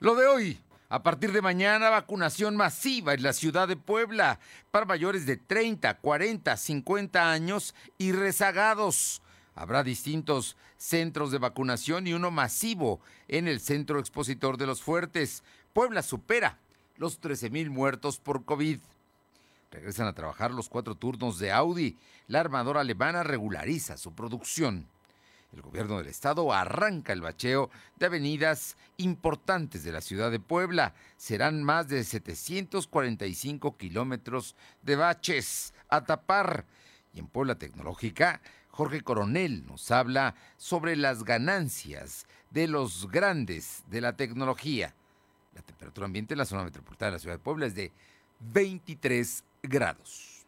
Lo de hoy. A partir de mañana, vacunación masiva en la ciudad de Puebla para mayores de 30, 40, 50 años y rezagados. Habrá distintos centros de vacunación y uno masivo en el Centro Expositor de los Fuertes. Puebla supera los 13 mil muertos por COVID. Regresan a trabajar los cuatro turnos de Audi. La armadora alemana regulariza su producción. El gobierno del estado arranca el bacheo de avenidas importantes de la ciudad de Puebla. Serán más de 745 kilómetros de baches a tapar. Y en Puebla Tecnológica, Jorge Coronel nos habla sobre las ganancias de los grandes de la tecnología. La temperatura ambiente en la zona metropolitana de la ciudad de Puebla es de 23 grados.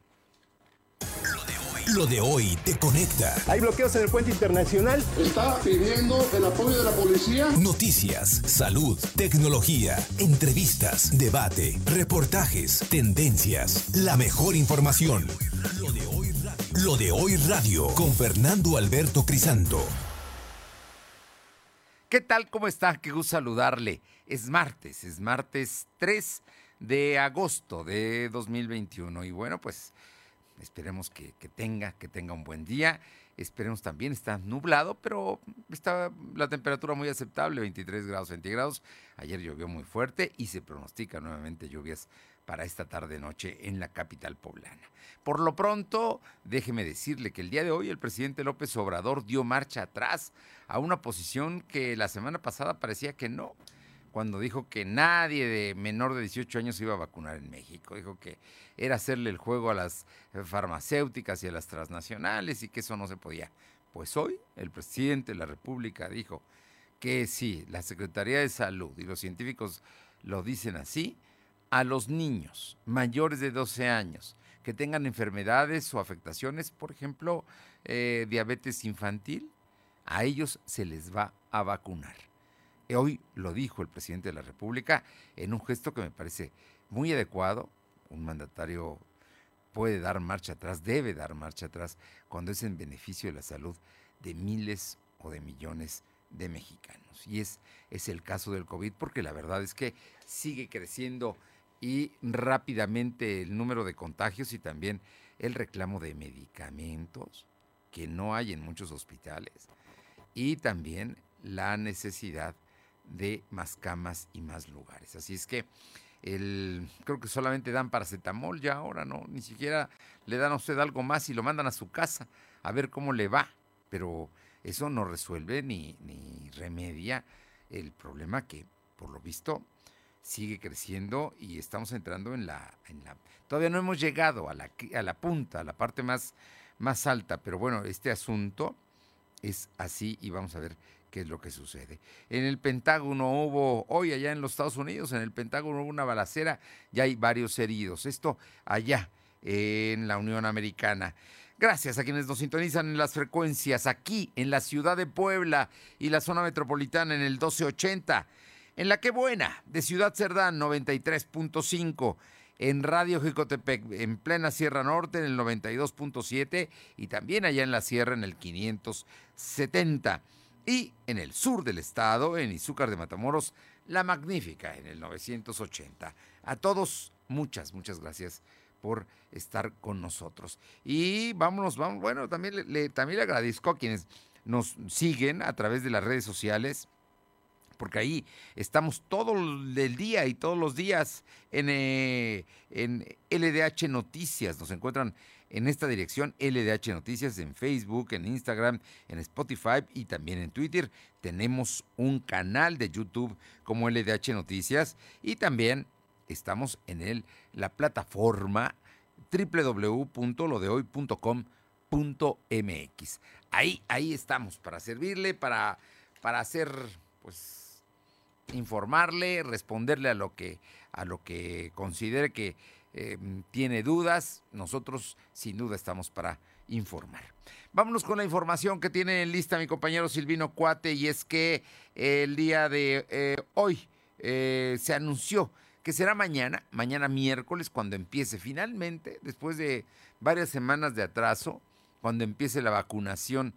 Lo de hoy te conecta. Hay bloqueos en el puente internacional. Está pidiendo el apoyo de la policía. Noticias, salud, tecnología, entrevistas, debate, reportajes, tendencias, la mejor información. Lo de hoy radio, Lo de hoy radio con Fernando Alberto Crisanto. ¿Qué tal? ¿Cómo está? Qué gusto saludarle. Es martes, es martes 3 de agosto de 2021 y bueno, pues Esperemos que, tenga, que tenga un buen día. Esperemos también, está nublado, pero está la temperatura muy aceptable, 23 grados centígrados. Ayer llovió muy fuerte y se pronostica nuevamente lluvias para esta tarde-noche en la capital poblana. Por lo pronto, déjeme decirle que el día de hoy el presidente López Obrador dio marcha atrás a una posición que la semana pasada parecía que no cuando dijo que nadie de menor de 18 años se iba a vacunar en México. Dijo que era hacerle el juego a las farmacéuticas y a las transnacionales y que eso no se podía. Pues hoy el presidente de la República dijo que sí, la Secretaría de Salud y los científicos lo dicen así, a los niños mayores de 12 años que tengan enfermedades o afectaciones, por ejemplo, eh, diabetes infantil, a ellos se les va a vacunar. Hoy lo dijo el presidente de la República en un gesto que me parece muy adecuado. Un mandatario puede dar marcha atrás, debe dar marcha atrás cuando es en beneficio de la salud de miles o de millones de mexicanos. Y es, es el caso del COVID porque la verdad es que sigue creciendo y rápidamente el número de contagios y también el reclamo de medicamentos que no hay en muchos hospitales y también la necesidad de más camas y más lugares. Así es que el, creo que solamente dan paracetamol ya ahora, ¿no? Ni siquiera le dan a usted algo más y lo mandan a su casa a ver cómo le va. Pero eso no resuelve ni, ni remedia el problema que, por lo visto, sigue creciendo y estamos entrando en la, en la todavía no hemos llegado a la, a la punta, a la parte más, más alta, pero bueno, este asunto es así y vamos a ver qué es lo que sucede. En el Pentágono hubo, hoy allá en los Estados Unidos, en el Pentágono hubo una balacera, ya hay varios heridos. Esto allá en la Unión Americana. Gracias a quienes nos sintonizan en las frecuencias aquí en la ciudad de Puebla y la zona metropolitana en el 1280. En la que buena, de Ciudad Cerdán 93.5 en Radio Jicotepec, en plena Sierra Norte en el 92.7 y también allá en la Sierra en el 570 y en el sur del estado, en Izúcar de Matamoros, La Magnífica en el 980. A todos, muchas, muchas gracias por estar con nosotros. Y vámonos, vamos, bueno, también le, también le agradezco a quienes nos siguen a través de las redes sociales, porque ahí estamos todo el día y todos los días en, eh, en LDH Noticias. Nos encuentran en esta dirección LDH Noticias en Facebook, en Instagram, en Spotify y también en Twitter. Tenemos un canal de YouTube como LDH Noticias y también estamos en el, la plataforma www.lodehoy.com.mx. Ahí, ahí estamos para servirle, para, para hacer, pues, informarle, responderle a lo que, a lo que considere que Em, tiene dudas, nosotros sin duda estamos para informar. Vámonos con la información que tiene en lista mi compañero Silvino Cuate y es que el día de eh, hoy eh, se anunció que será mañana, mañana miércoles, cuando empiece finalmente, después de varias semanas de atraso, cuando empiece la vacunación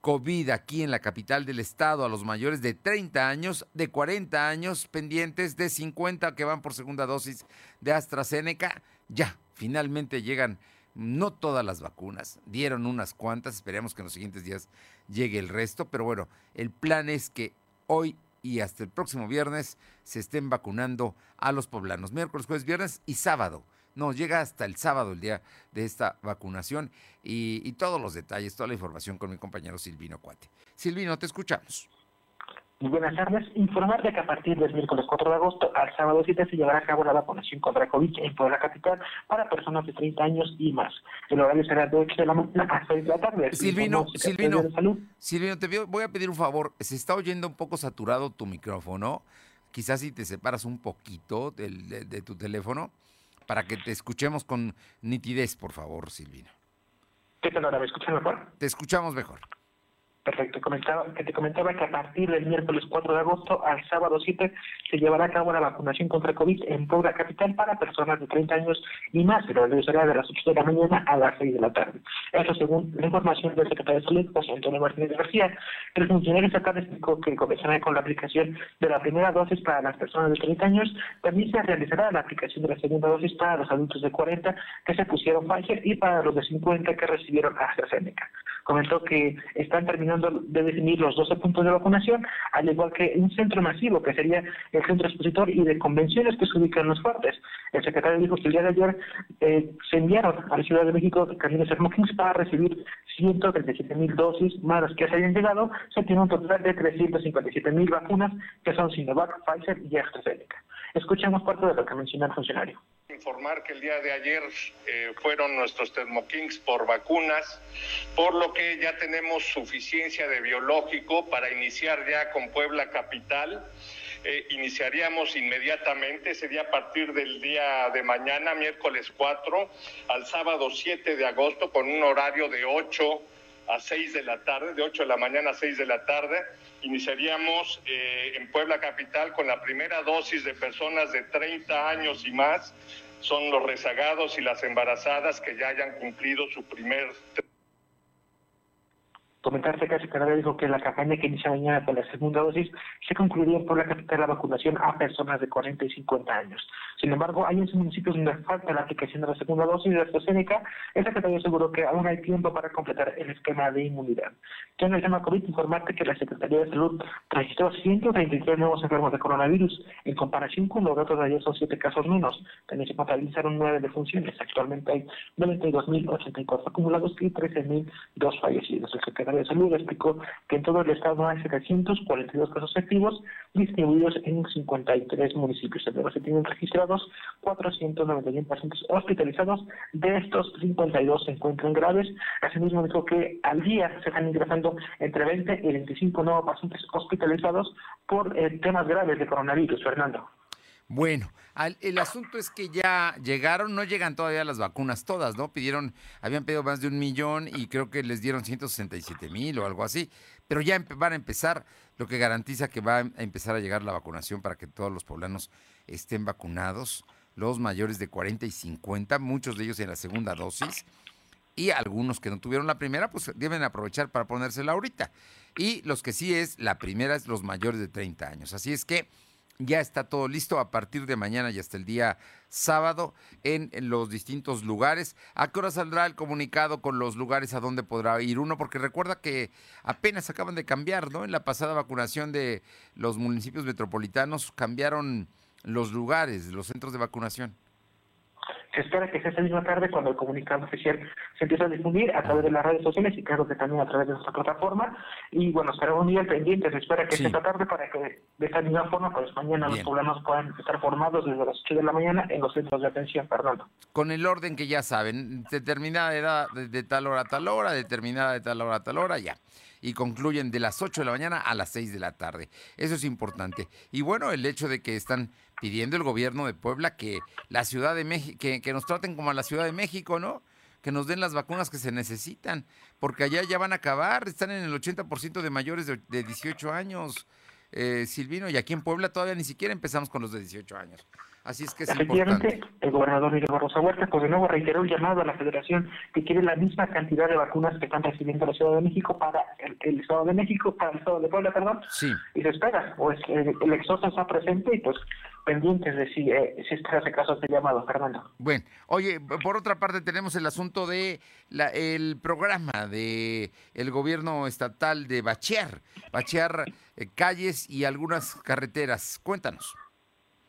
COVID aquí en la capital del estado a los mayores de 30 años, de 40 años pendientes, de 50 que van por segunda dosis de AstraZeneca. Ya, finalmente llegan no todas las vacunas, dieron unas cuantas, esperemos que en los siguientes días llegue el resto, pero bueno, el plan es que hoy y hasta el próximo viernes se estén vacunando a los poblanos, miércoles, jueves, viernes y sábado. No, llega hasta el sábado el día de esta vacunación y, y todos los detalles, toda la información con mi compañero Silvino Cuate. Silvino, te escuchamos. Buenas tardes. Informar de que a partir del miércoles 4 de agosto al sábado 7 se llevará a cabo la vacunación contra COVID en Puebla Capital para personas de 30 años y más. El horario será de 8 de la mañana a 6 de la tarde. Silvino, Silvino, Silvino, te voy a pedir un favor. Se está oyendo un poco saturado tu micrófono. Quizás si te separas un poquito de, de tu teléfono para que te escuchemos con nitidez, por favor, Silvino. ¿Qué tal ahora? ¿Me escuchas mejor? Te escuchamos mejor. Perfecto, comentaba, que te comentaba que a partir del miércoles 4 de agosto al sábado 7 se llevará a cabo la vacunación contra COVID en Puebla Capital para personas de 30 años y más, pero será de las 8 de la mañana a las 6 de la tarde. Eso según la información del secretario de Salud, José Antonio Martínez García. El funcionario estatal explicó que comenzará con la aplicación de la primera dosis para las personas de 30 años, también se realizará la aplicación de la segunda dosis para los adultos de 40 que se pusieron Pfizer y para los de 50 que recibieron AstraZeneca. Comentó que están terminando de definir los 12 puntos de vacunación, al igual que un centro masivo, que sería el centro expositor y de convenciones que se ubican en los fuertes. El secretario dijo que el día de ayer eh, se enviaron a la Ciudad de México camiones Smokings para recibir 137 mil dosis más las que se hayan llegado. Se tiene un total de 357 mil vacunas que son Sinovac, Pfizer y AstraZeneca. Escuchemos parte de lo que menciona el funcionario informar que el día de ayer eh, fueron nuestros Thermokings por vacunas, por lo que ya tenemos suficiencia de biológico para iniciar ya con Puebla Capital. Eh, iniciaríamos inmediatamente, sería a partir del día de mañana, miércoles 4, al sábado 7 de agosto, con un horario de 8 a 6 de la tarde, de 8 de la mañana a 6 de la tarde. Iniciaríamos eh, en Puebla Capital con la primera dosis de personas de 30 años y más. Son los rezagados y las embarazadas que ya hayan cumplido su primer Comentarse que el secretario dijo que la campaña que inicia mañana con la segunda dosis se concluiría por la capital la vacunación a personas de 40 y 50 años. Sin embargo, hay en municipios donde falta la aplicación de la segunda dosis de AstraZeneca. El secretario aseguró que aún hay tiempo para completar el esquema de inmunidad. Ya en el tema COVID, informarte que la Secretaría de Salud registró 133 nuevos enfermos de coronavirus. En comparación con los datos de ayer, son 7 casos menos. También se contabilizaron 9 defunciones. Actualmente hay 92.084 acumulados y 13.002 fallecidos. El secretario de Salud explicó que en todo el estado hay 742 casos activos distribuidos en 53 municipios. Además, se tienen registrados 491 pacientes hospitalizados. De estos, 52 se encuentran graves. Asimismo, dijo que al día se están ingresando entre 20 y 25 nuevos pacientes hospitalizados por eh, temas graves de coronavirus. Fernando. Bueno, el asunto es que ya llegaron, no llegan todavía las vacunas todas, ¿no? Pidieron, habían pedido más de un millón y creo que les dieron 167 mil o algo así, pero ya van a empezar, lo que garantiza que va a empezar a llegar la vacunación para que todos los poblanos estén vacunados, los mayores de 40 y 50, muchos de ellos en la segunda dosis, y algunos que no tuvieron la primera, pues deben aprovechar para ponérsela ahorita. Y los que sí es, la primera es los mayores de 30 años. Así es que ya está todo listo a partir de mañana y hasta el día sábado en, los distintos lugares. ¿A qué hora saldrá el comunicado con los lugares a donde podrá ir uno? Porque recuerda que apenas acaban de cambiar, ¿no? En la pasada vacunación de los municipios metropolitanos cambiaron los lugares, los centros de vacunación. Se espera que sea esa misma tarde cuando el comunicado oficial se empiece a difundir a través de las redes sociales y claro que también a través de nuestra plataforma. Y bueno, estaremos muy al pendiente. Se espera que sea esta tarde para que de esta misma forma, pues mañana los poblanos puedan estar formados desde las 8 de la mañana en los centros de atención, Fernando. Con el orden que ya saben, determinada edad de tal hora a tal hora, determinada de tal hora a tal hora, ya y concluyen de las 8 de la mañana a las 6 de la tarde. Eso es importante. Y bueno, el hecho de que están pidiendo el gobierno de Puebla que la Ciudad de México, que, nos traten como a la Ciudad de México, ¿no? Que nos den las vacunas que se necesitan, porque allá ya van a acabar, están en el 80% de mayores de, 18 años, eh, Silvino, y aquí en Puebla todavía ni siquiera empezamos con los de 18 años. Así es que es importante. el gobernador Miguel Barroso Huerta, pues de nuevo reiteró el llamado a la federación que quiere la misma cantidad de vacunas que están recibiendo la Ciudad de México para el, el Estado de México, para el Estado de Puebla, perdón. Sí. Y se espera, pues el, el exhorto está presente y pues pendientes de si, eh, si este hace caso a este llamado, Fernando. Bueno, oye, por otra parte tenemos el asunto de la, el programa de el gobierno estatal de bachear, bachear eh, calles y algunas carreteras. Cuéntanos.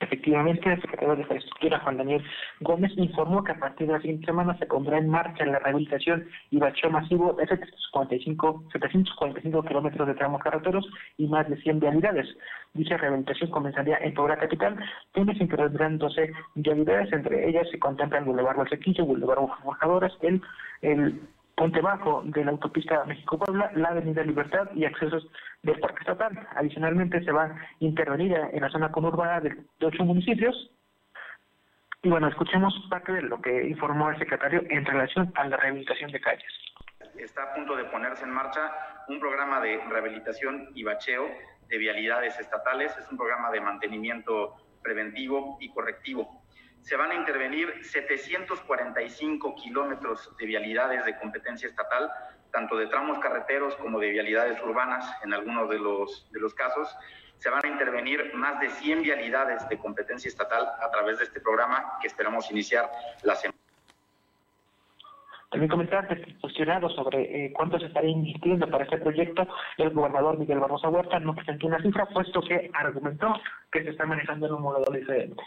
Efectivamente, el secretario de Infraestructura, Juan Daniel Gómez, informó que a partir de la siguiente semana se pondrá en marcha la rehabilitación y bacheo masivo de 745, 745 kilómetros de tramos carreteros y más de 100 vialidades. Dicha rehabilitación comenzaría en Puebla Capital, donde se intervendrán 12 vialidades, entre ellas se contemplan Boulevard Valsequillo, Boulevard Forjadores, el, el Ponte Bajo de la autopista México-Puebla, la Avenida Libertad y accesos del Parque Estatal. Adicionalmente, se va a intervenir en la zona conurbana de ocho municipios. Y bueno, escuchemos parte de lo que informó el secretario en relación a la rehabilitación de calles. Está a punto de ponerse en marcha un programa de rehabilitación y bacheo de vialidades estatales. Es un programa de mantenimiento preventivo y correctivo se van a intervenir 745 kilómetros de vialidades de competencia estatal, tanto de tramos carreteros como de vialidades urbanas en algunos de los, de los casos. Se van a intervenir más de 100 vialidades de competencia estatal a través de este programa que esperamos iniciar la semana. También comentar que cuestionado sobre eh, cuánto se estaría invirtiendo para este proyecto, el gobernador Miguel Barroso Huerta no presentó una cifra, puesto que argumentó que se está manejando en un modelo diferente.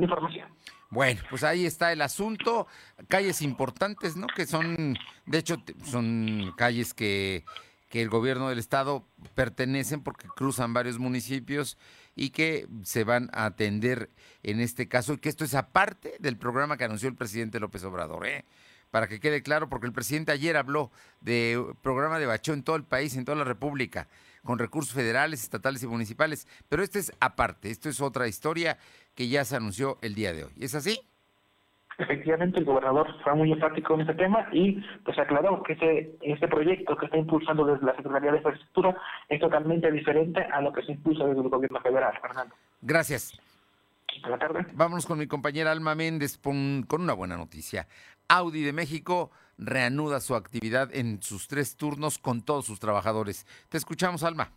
Información. Bueno, pues ahí está el asunto. Calles importantes, ¿no? Que son, de hecho, son calles que, que el gobierno del estado pertenecen porque cruzan varios municipios y que se van a atender en este caso y que esto es aparte del programa que anunció el presidente López Obrador, ¿eh? Para que quede claro, porque el presidente ayer habló de programa de bacheo en todo el país, en toda la República, con recursos federales, estatales y municipales, pero este es aparte, esto es otra historia que ya se anunció el día de hoy. ¿Es así? Efectivamente, el gobernador fue muy enfático en este tema y pues aclaró que este, este proyecto que está impulsando desde la Secretaría de Infraestructura es totalmente diferente a lo que se impulsa desde el gobierno federal, Fernando. Gracias. Buenas tardes. Vámonos con mi compañera Alma Méndez con una buena noticia. Audi de México reanuda su actividad en sus tres turnos con todos sus trabajadores. Te escuchamos, Alma.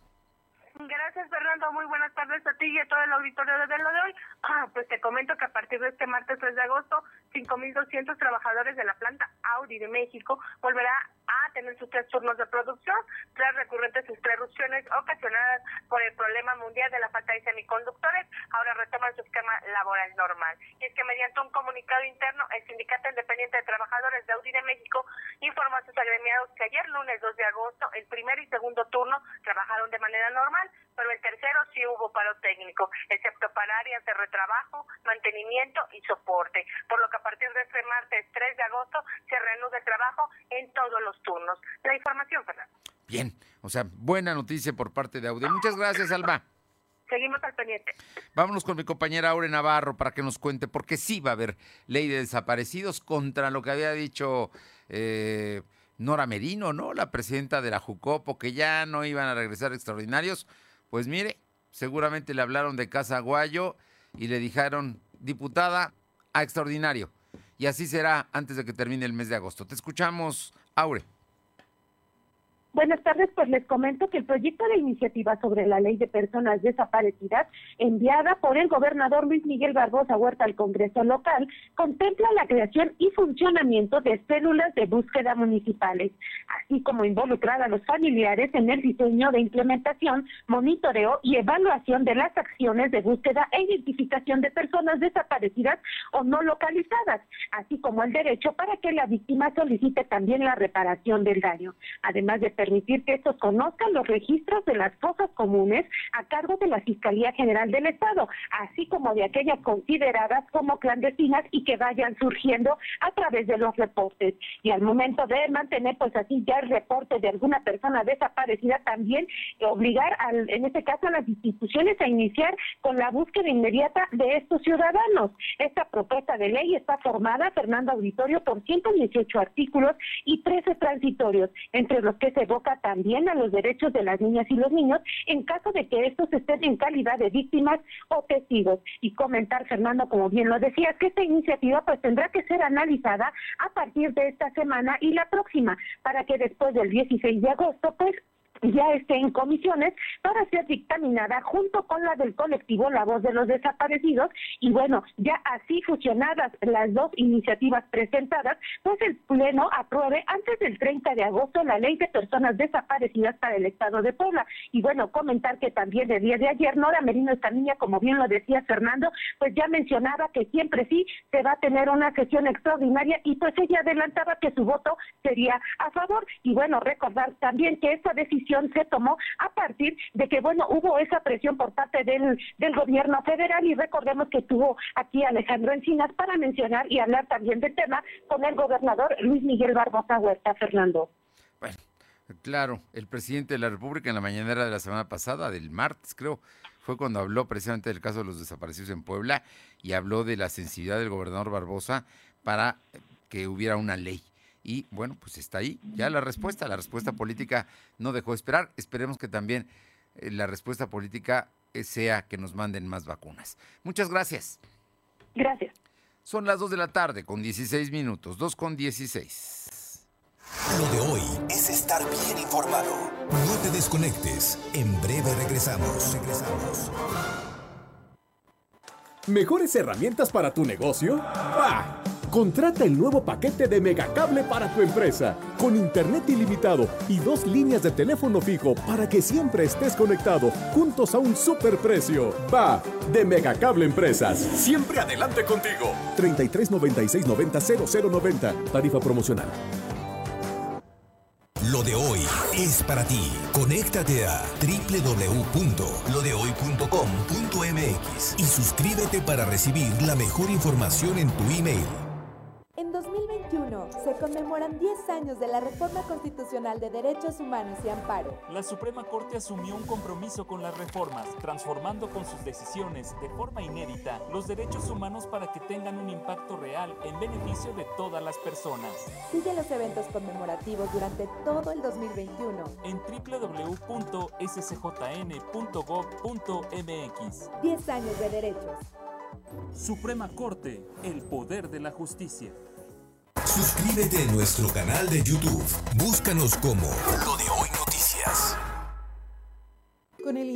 Gracias, Fernando. Muy buenas tardes a ti y a todo el auditorio de lo de hoy. Ah, pues te comento que a partir de este martes 3 de agosto, 5.200 trabajadores de la planta Audi de México volverá a tener sus tres turnos de producción tras recurrentes interrupciones ocasionadas por el problema mundial de la falta de semiconductores. Ahora retoman su esquema laboral normal. Y es que mediante un comunicado interno, el Sindicato Independiente de Trabajadores de Audi de México informó a sus agremiados que ayer lunes 2 de agosto, el primer y segundo turno trabajaron de manera normal, pero el tercero sí hubo paro técnico, excepto para áreas de retrabajo, mantenimiento y soporte, por lo que a partir de este martes 3 de agosto se reanuda el trabajo en todos los turnos. La información, Fernando. Bien, o sea, buena noticia por parte de Audi. Muchas gracias, Alma. Seguimos al pendiente. Vámonos con mi compañera Aure Navarro para que nos cuente, porque sí va a haber ley de desaparecidos contra lo que había dicho eh, Nora Merino, ¿no? La presidenta de la Jucopo, que ya no iban a regresar extraordinarios. Pues mire, seguramente le hablaron de Casa Guayo y le dijeron, diputada, a extraordinario. Y así será antes de que termine el mes de agosto. Te escuchamos, Aure. Buenas tardes, pues les comento que el proyecto de iniciativa sobre la ley de personas desaparecidas, enviada por el gobernador Luis Miguel Barbosa Huerta al Congreso local, contempla la creación y funcionamiento de células de búsqueda municipales, así como involucrar a los familiares en el diseño de implementación, monitoreo y evaluación de las acciones de búsqueda e identificación de personas desaparecidas o no localizadas, así como el derecho para que la víctima solicite también la reparación del daño, además de permitir que estos conozcan los registros de las fosas comunes a cargo de la Fiscalía General del Estado, así como de aquellas consideradas como clandestinas y que vayan surgiendo a través de los reportes. Y al momento de mantener, pues así ya el reporte de alguna persona desaparecida, también obligar, al, en este caso, a las instituciones a iniciar con la búsqueda inmediata de estos ciudadanos. Esta propuesta de ley está formada, Fernando Auditorio, por 118 artículos y 13 transitorios, entre los que se evoca también a los derechos de las niñas y los niños en caso de que estos estén en calidad de víctimas o testigos. Y comentar, Fernando, como bien lo decía, que esta iniciativa pues tendrá que ser analizada a partir de esta semana y la próxima, para que después del 16 de agosto pues ya esté en comisiones para ser dictaminada junto con la del colectivo La Voz de los Desaparecidos y bueno, ya así fusionadas las dos iniciativas presentadas, pues el Pleno apruebe antes del 30 de agosto la ley de personas desaparecidas para el Estado de Puebla. Y bueno, comentar que también el día de ayer Nora Merino, esta niña, como bien lo decía Fernando, pues ya mencionaba que siempre sí se va a tener una sesión extraordinaria y pues ella adelantaba que su voto sería a favor. Y bueno, recordar también que esta decisión se tomó a partir de que, bueno, hubo esa presión por parte del, del gobierno federal y recordemos que estuvo aquí Alejandro Encinas para mencionar y hablar también del tema con el gobernador Luis Miguel Barbosa Huerta, Fernando. Bueno, claro, el presidente de la República en la mañanera de la semana pasada, del martes creo, fue cuando habló precisamente del caso de los desaparecidos en Puebla y habló de la sensibilidad del gobernador Barbosa para que hubiera una ley y bueno, pues está ahí ya la respuesta. La respuesta política no dejó de esperar. Esperemos que también eh, la respuesta política eh, sea que nos manden más vacunas. Muchas gracias. Gracias. Son las 2 de la tarde con 16 minutos, 2 con 16. Lo de hoy es estar bien informado. No te desconectes. En breve regresamos. Regresamos. ¿Mejores herramientas para tu negocio? ¡Bah! Contrata el nuevo paquete de Megacable para tu empresa, con internet ilimitado y dos líneas de teléfono fijo para que siempre estés conectado, juntos a un superprecio. Va, de Megacable Empresas. Siempre adelante contigo. 33 96 90 0090. Tarifa promocional. Lo de hoy es para ti. Conéctate a www.lodehoy.com.mx y suscríbete para recibir la mejor información en tu email. En 2021 se conmemoran 10 años de la Reforma Constitucional de Derechos Humanos y Amparo. La Suprema Corte asumió un compromiso con las reformas, transformando con sus decisiones de forma inédita los derechos humanos para que tengan un impacto real en beneficio de todas las personas. Sigue los eventos conmemorativos durante todo el 2021 en www.scjn.gov.mx. 10 años de derechos. Suprema Corte, el poder de la justicia. Suscríbete a nuestro canal de YouTube. Búscanos como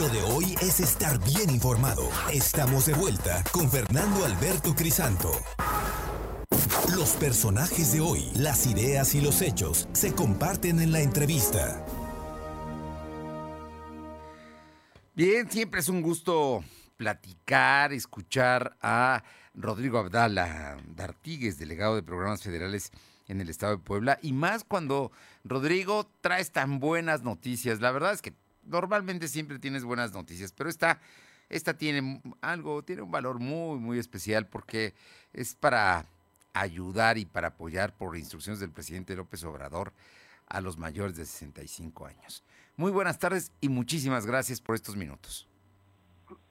Lo de hoy es estar bien informado. Estamos de vuelta con Fernando Alberto Crisanto. Los personajes de hoy, las ideas y los hechos se comparten en la entrevista. Bien, siempre es un gusto platicar, escuchar a Rodrigo Abdala D'Artigues, delegado de programas federales en el estado de Puebla, y más cuando Rodrigo trae tan buenas noticias. La verdad es que normalmente siempre tienes buenas noticias, pero esta, esta tiene algo, tiene un valor muy, muy especial porque es para ayudar y para apoyar por instrucciones del presidente López Obrador a los mayores de 65 años. Muy buenas tardes y muchísimas gracias por estos minutos.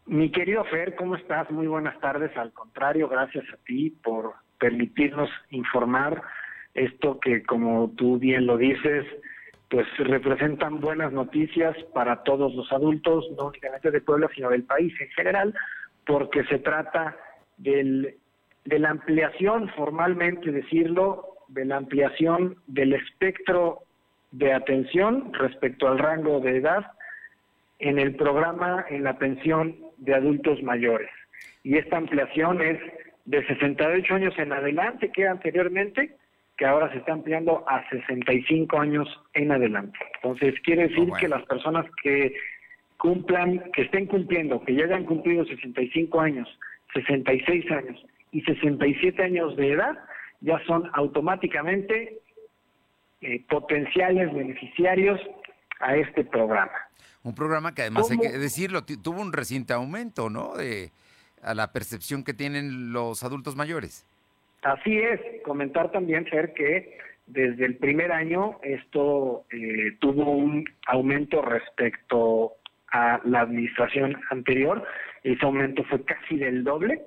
Mi querido Fer, ¿cómo estás? Muy buenas tardes. Al contrario, gracias a ti por permitirnos informar esto que, como tú bien lo dices, pues representan buenas noticias para todos los adultos, no únicamente de Puebla, sino del país en general, porque se trata del, de la ampliación, formalmente decirlo, de la ampliación del espectro de atención respecto al rango de edad en el programa en la pensión de adultos mayores. Y esta ampliación es de 68 años en adelante, que anteriormente que ahora se está ampliando a 65 años en adelante. Entonces, quiere decir que las personas que cumplan, que estén cumpliendo, que ya hayan cumplido 65 años, 66 años y 67 años de edad, ya son automáticamente eh, potenciales beneficiarios a este programa. Un programa que además hay que decirlo, tuvo un reciente aumento, ¿no? De a la percepción que tienen los adultos mayores. Así es, comentar también, Fer, que desde el primer año esto eh, tuvo un aumento respecto a la administración anterior, ese aumento fue casi del doble.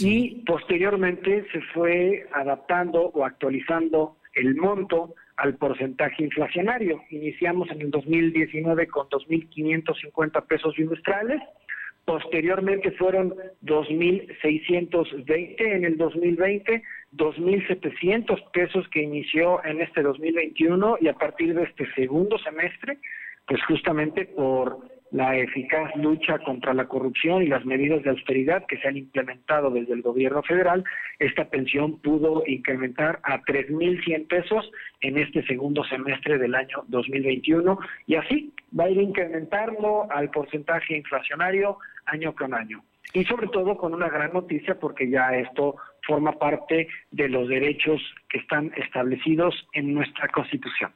Y posteriormente se fue adaptando o actualizando el monto al porcentaje inflacionario. Iniciamos en el 2019 con 2.550 pesos bimestrales, posteriormente fueron 2.620 en el 2020, 2.700 pesos que inició en este 2021 y a partir de este segundo semestre, pues justamente por la eficaz lucha contra la corrupción y las medidas de austeridad que se han implementado desde el gobierno federal, esta pensión pudo incrementar a 3.100 pesos en este segundo semestre del año 2021 y así va a ir incrementando al porcentaje inflacionario año con año. Y sobre todo con una gran noticia porque ya esto forma parte de los derechos que están establecidos en nuestra Constitución.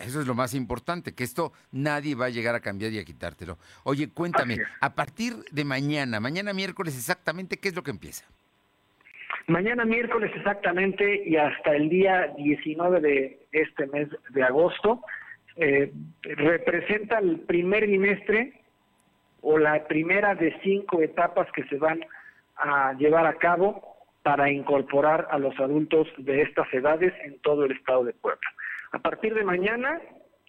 Eso es lo más importante, que esto nadie va a llegar a cambiar y a quitártelo. Oye, cuéntame, a partir de mañana, mañana miércoles exactamente, ¿qué es lo que empieza? Mañana miércoles exactamente y hasta el día 19 de este mes de agosto, eh, representa el primer bimestre o la primera de cinco etapas que se van a llevar a cabo para incorporar a los adultos de estas edades en todo el estado de Puebla. A partir de mañana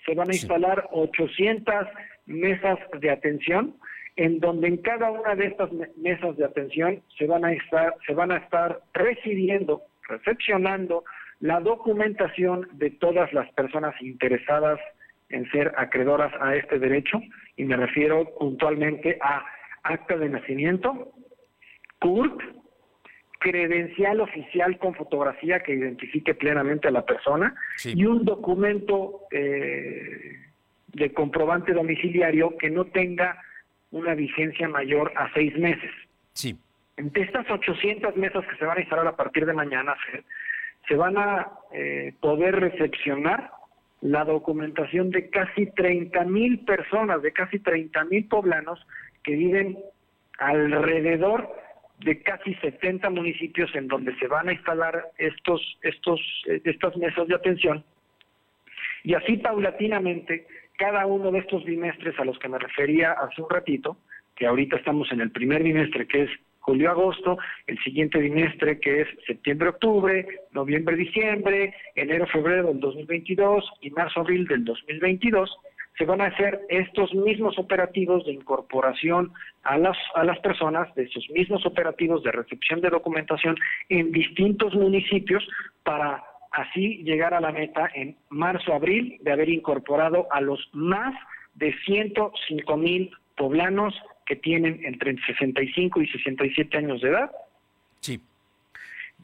se van a instalar 800 mesas de atención en donde en cada una de estas mesas de atención se van a estar se van a estar recibiendo, recepcionando la documentación de todas las personas interesadas en ser acreedoras a este derecho y me refiero puntualmente a acta de nacimiento, CURP, credencial oficial con fotografía que identifique plenamente a la persona y un documento eh, de comprobante domiciliario que no tenga una vigencia mayor a seis meses. Sí. Entre estas 800 mesas que se van a instalar a partir de mañana, se, van a eh, poder recepcionar la documentación de casi 30 mil personas, de casi 30 mil poblanos que viven alrededor de casi 70 municipios en donde se van a instalar estos, estos, eh, estas mesas de atención. Y así paulatinamente, cada uno de estos bimestres a los que me refería hace un ratito, que ahorita estamos en el primer bimestre, que es julio-agosto, el siguiente bimestre que es septiembre-octubre, noviembre-diciembre, enero-febrero del 2022 y marzo-abril del 2022, se van a hacer estos mismos operativos de incorporación a las, a las personas, de esos mismos operativos de recepción de documentación en distintos municipios para así llegar a la meta en marzo-abril de haber incorporado a los más de 105 mil poblanos que tienen entre 65 y 67 años de edad. Sí.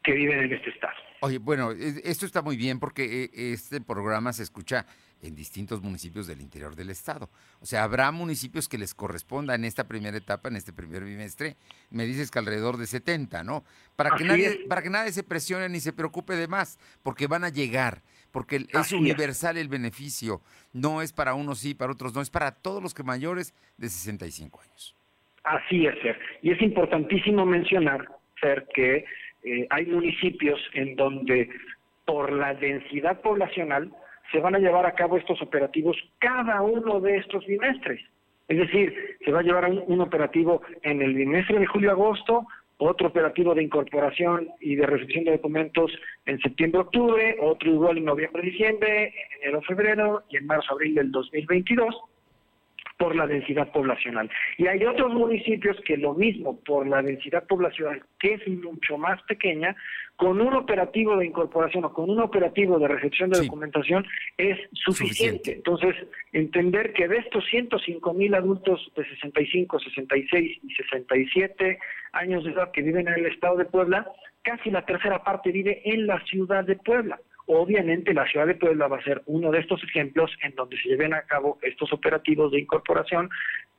Que viven en este estado. Oye, bueno, esto está muy bien porque eh, este programa se escucha en distintos municipios del interior del estado. O sea, habrá municipios que les corresponda en esta primera etapa, en este primer bimestre, me dices que alrededor de 70, ¿no? Para que nadie para que nadie se presione ni se preocupe de más, porque van a llegar, porque es universal el beneficio, no es para unos sí, para otros no, es para todos los que mayores de 65 años. Así es, Ser. Y es importantísimo mencionar, Ser, que eh, hay municipios en donde por la densidad poblacional se van a llevar a cabo estos operativos cada uno de estos bimestres. Es decir, se va a llevar un, operativo en el bimestre de julio-agosto, otro operativo de incorporación y de recepción de documentos en septiembre-octubre, otro igual en noviembre-diciembre, en enero-febrero y en marzo-abril del 2022 por la densidad poblacional. Y hay otros municipios que lo mismo, por la densidad poblacional, que es mucho más pequeña, con un operativo de incorporación o con un operativo de recepción de documentación es suficiente. Entonces, entender que de estos 105 mil adultos de 65, 66 y 67 años de edad que viven en el estado de Puebla, casi la tercera parte vive en la ciudad de Puebla. Obviamente la ciudad de Puebla va a ser uno de estos ejemplos en donde se lleven a cabo estos operativos de incorporación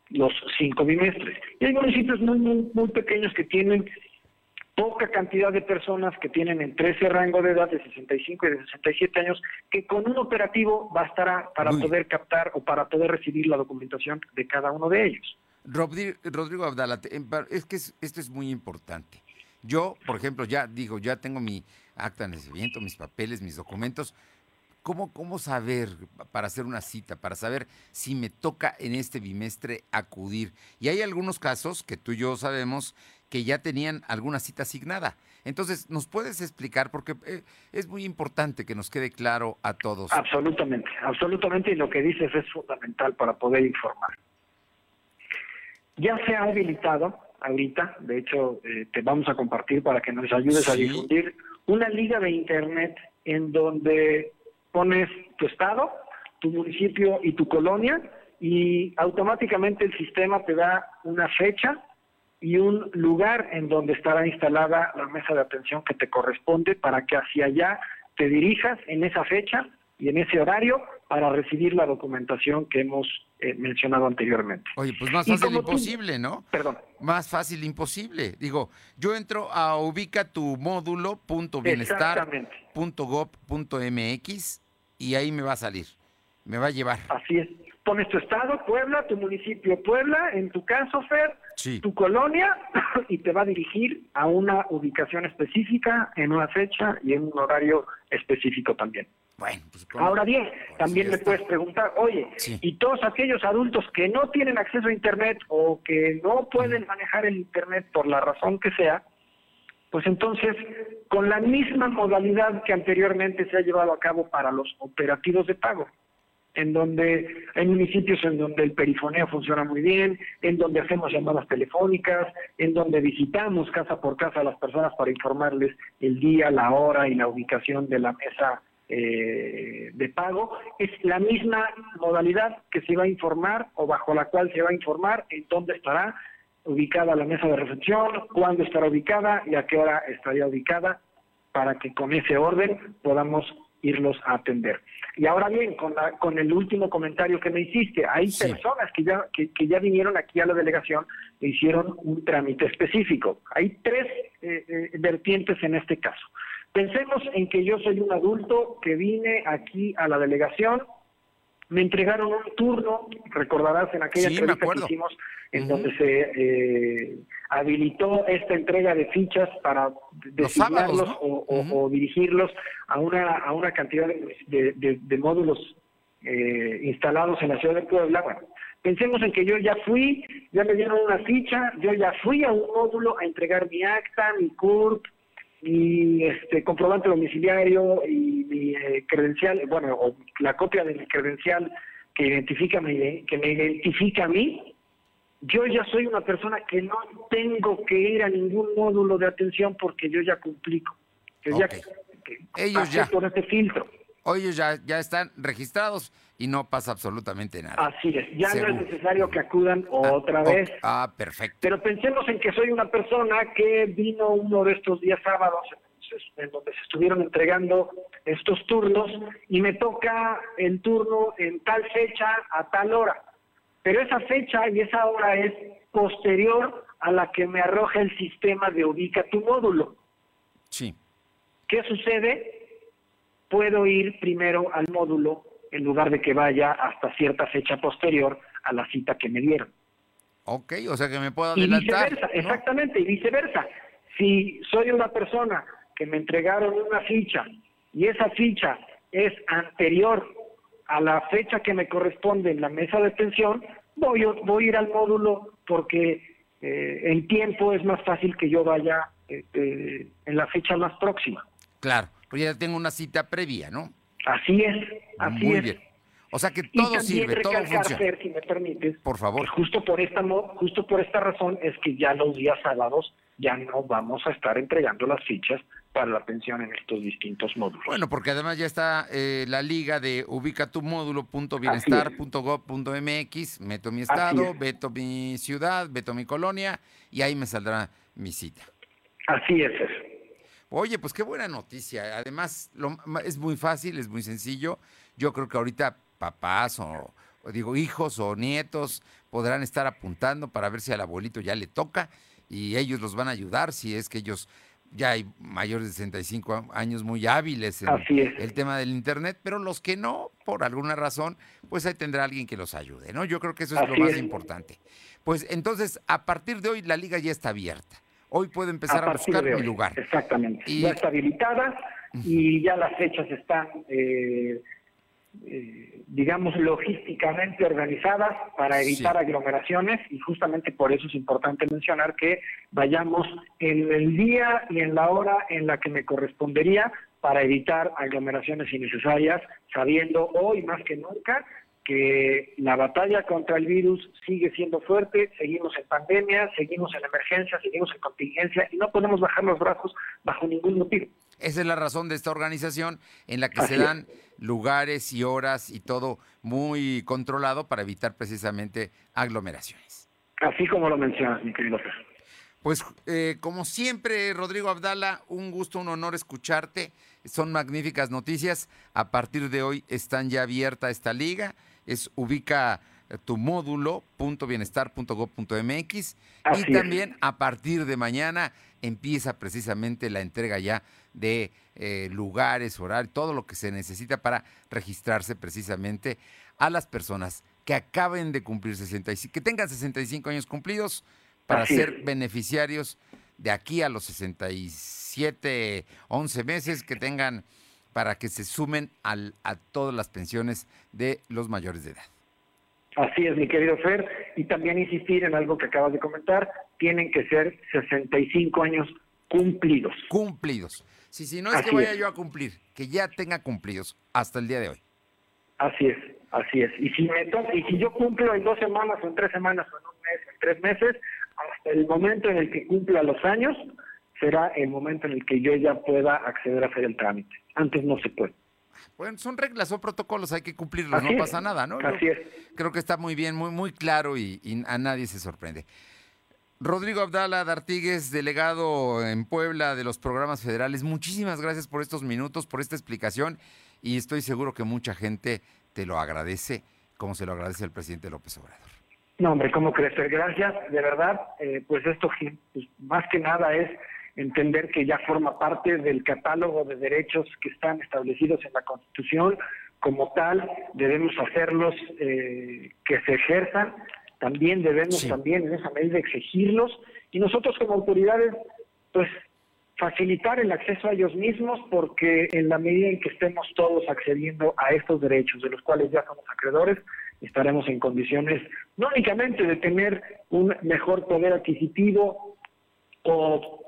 los cinco bimestres. Y hay municipios muy, muy, muy pequeños que tienen poca cantidad de personas que tienen entre ese rango de edad de 65 y de 67 años que con un operativo bastará para poder captar o para poder recibir la documentación de cada uno de ellos. Rodrigo Abdala, es que esto es muy importante. Yo, por ejemplo, ya digo, ya tengo mi acta de nacimiento, mis papeles, mis documentos. ¿Cómo, ¿Cómo saber para hacer una cita, para saber si me toca en este bimestre acudir? Y hay algunos casos que tú y yo sabemos que ya tenían alguna cita asignada. Entonces, ¿nos puedes explicar? Porque eh, es muy importante que nos quede claro a todos. Absolutamente, absolutamente, y lo que dices es fundamental para poder informar. Ya se ha habilitado ahorita, de hecho, eh, te vamos a compartir para que nos ayudes a difundir una liga de internet en donde pones tu estado, tu municipio y tu colonia y automáticamente el sistema te da una fecha y un lugar en donde estará instalada la mesa de atención que te corresponde para que hacia allá te dirijas en esa fecha y en ese horario para recibir la documentación que hemos eh, mencionado anteriormente. Oye, pues más fácil imposible, ¿no? Perdón. Más fácil imposible. Digo, yo entro a ubica tu módulo punto bienestar punto punto mx y ahí me va a salir, me va a llevar. Así es. Pones tu estado, Puebla, tu municipio Puebla, en tu caso, Fer, tu colonia, y te va a dirigir a una ubicación específica, en una fecha y en un horario específico también. Bueno, pues, Ahora bien, también me puedes preguntar, oye, y todos aquellos adultos que no tienen acceso a Internet o que no pueden manejar el Internet por la razón que sea, pues entonces, con la misma modalidad que anteriormente se ha llevado a cabo para los operativos de pago, en donde hay municipios en donde el perifoneo funciona muy bien, en donde hacemos llamadas telefónicas, en donde visitamos casa por casa a las personas para informarles el día, la hora y la ubicación de la mesa eh, de pago, es la misma modalidad que se va a informar o bajo la cual se va a informar en dónde estará ubicada la mesa de recepción, cuándo estará ubicada y a qué hora estaría ubicada, para que con ese orden podamos irlos a atender. Y ahora bien, con, la, con el último comentario que me hiciste, hay personas que ya, que, ya vinieron aquí a la delegación e hicieron un trámite específico. Hay tres eh, eh, vertientes en este caso. Pensemos en que yo soy un adulto que vine aquí a la delegación, me entregaron un turno, recordarás en aquella entrevista que hicimos en donde se eh, habilitó esta entrega de fichas para designarlos o, dirigirlos a una, a una cantidad de, módulos eh, instalados en la ciudad de Puebla. Bueno, pensemos en que yo ya fui, ya me dieron una ficha, yo ya fui a un módulo a entregar mi acta, mi CURP, mi este, comprobante domiciliario y mi eh, credencial, bueno, o la copia de mi credencial que identifica que me identifica a mí, yo ya soy una persona que no tengo que ir a ningún módulo de atención porque yo ya cumplí. ya, Ellos ya. Por este filtro. Ellos ya, ya están registrados y no pasa absolutamente nada. Así es, ya no es necesario que acudan ah, otra vez. Ah, perfecto. Pero pensemos en que soy una persona que vino uno de estos días sábados en donde se estuvieron entregando estos turnos y me toca el turno en tal fecha a tal hora pero esa fecha y esa hora es posterior a la que me arroja el sistema de ubica tu módulo. Sí. ¿Qué sucede? Puedo ir primero al módulo en lugar de que vaya hasta cierta fecha posterior a la cita que me dieron. Ok, o sea que me puedo adelantar. Y viceversa, exactamente, y viceversa. Si soy una persona que me entregaron una ficha y esa ficha es anterior a la fecha que me corresponde en la mesa de atención, voy, voy a ir al módulo porque eh, el tiempo es más fácil que yo vaya este, en la fecha más próxima. Claro, porque ya tengo una cita previa, ¿no? Así es, así Muy es. bien. O sea que todo sirve, todo funciona. si me permites, por favor. justo por esta justo por esta razón es que ya los días sábados ya no vamos a estar entregando las fichas para la pensión en estos distintos módulos. Bueno, porque además ya está eh, la liga de ubica tu módulo meto mi estado, meto mi ciudad, meto mi colonia y ahí me saldrá mi cita. Así es. Oye, pues qué buena noticia. Además, lo, es muy fácil, es muy sencillo. Yo creo que ahorita papás o, digo hijos o nietos podrán estar apuntando para ver si al abuelito ya le toca y ellos los van a ayudar si es que ellos ya hay mayores de 65 años muy hábiles en Así es. el tema del Internet, pero los que no, por alguna razón, pues ahí tendrá alguien que los ayude, ¿no? Yo creo que eso es lo más es. importante. Pues entonces, a partir de hoy, la liga ya está abierta. Hoy puedo empezar a, buscar mi lugar. Exactamente. Y- Ya está habilitada y ya las fechas están, eh, eh, digamos, logísticamente organizadas para evitar Sí. aglomeraciones y justamente por eso es importante mencionar que vayamos en el día y en la hora en la que me correspondería para evitar aglomeraciones innecesarias, sabiendo hoy más que nunca que la batalla contra el virus sigue siendo fuerte, seguimos en pandemia, seguimos en emergencia, seguimos en contingencia y no podemos bajar los brazos bajo ningún motivo. Esa es la razón de esta organización en la que Así se es. dan lugares y horas y todo muy controlado para evitar precisamente aglomeraciones. Así como lo mencionas, mi querido Fer. Pues eh, como siempre, Rodrigo Abdala, un gusto, un honor escucharte. Son magníficas noticias. A partir de hoy están ya abierta esta liga. Es ubica eh, tu módulo .bienestar.gov.mx y es. también a partir de mañana empieza precisamente la entrega ya de eh, lugares, horarios, todo lo que se necesita para registrarse precisamente a las personas que acaben de cumplir 65, que tengan 65 años cumplidos para Así ser es. beneficiarios de aquí a los 67, 11 meses que tengan para que se sumen al- a todas las pensiones de los mayores de edad. Así es, mi querido Fer. Y también insistir en algo que acabas de comentar, tienen que ser 65 años cumplidos. Cumplidos. Sí, si no es que Así vaya es. yo a cumplir, que ya tenga cumplidos hasta el día de hoy. Así es, así es. Y si, me to- y si yo cumplo en dos semanas, o en tres semanas, o en un mes, en tres meses, hasta el momento en el que cumpla los años, será el momento en el que yo ya pueda acceder a hacer el trámite. Antes no se puede. Bueno, son reglas, son protocolos, hay que cumplirlos, Así no es, pasa nada, ¿no? Yo así es. Creo que está muy bien, muy, muy claro y, y a nadie se sorprende. Rodrigo Abdala Dartigues, delegado en Puebla de los programas federales, muchísimas gracias por estos minutos, por esta explicación y estoy seguro que mucha gente te lo agradece, como se lo agradece el presidente López Obrador. No, hombre, ¿cómo crees? Gracias. De verdad, eh, pues esto pues, más que nada es entender que ya forma parte del catálogo de derechos que están establecidos en la Constitución. Como tal, debemos hacerlos eh, que se ejerzan. También debemos Sí. también en esa medida exigirlos. Y nosotros como autoridades, pues facilitar el acceso a ellos mismos porque en la medida en que estemos todos accediendo a estos derechos de los cuales ya somos acreedores, estaremos en condiciones no únicamente de tener un mejor poder adquisitivo o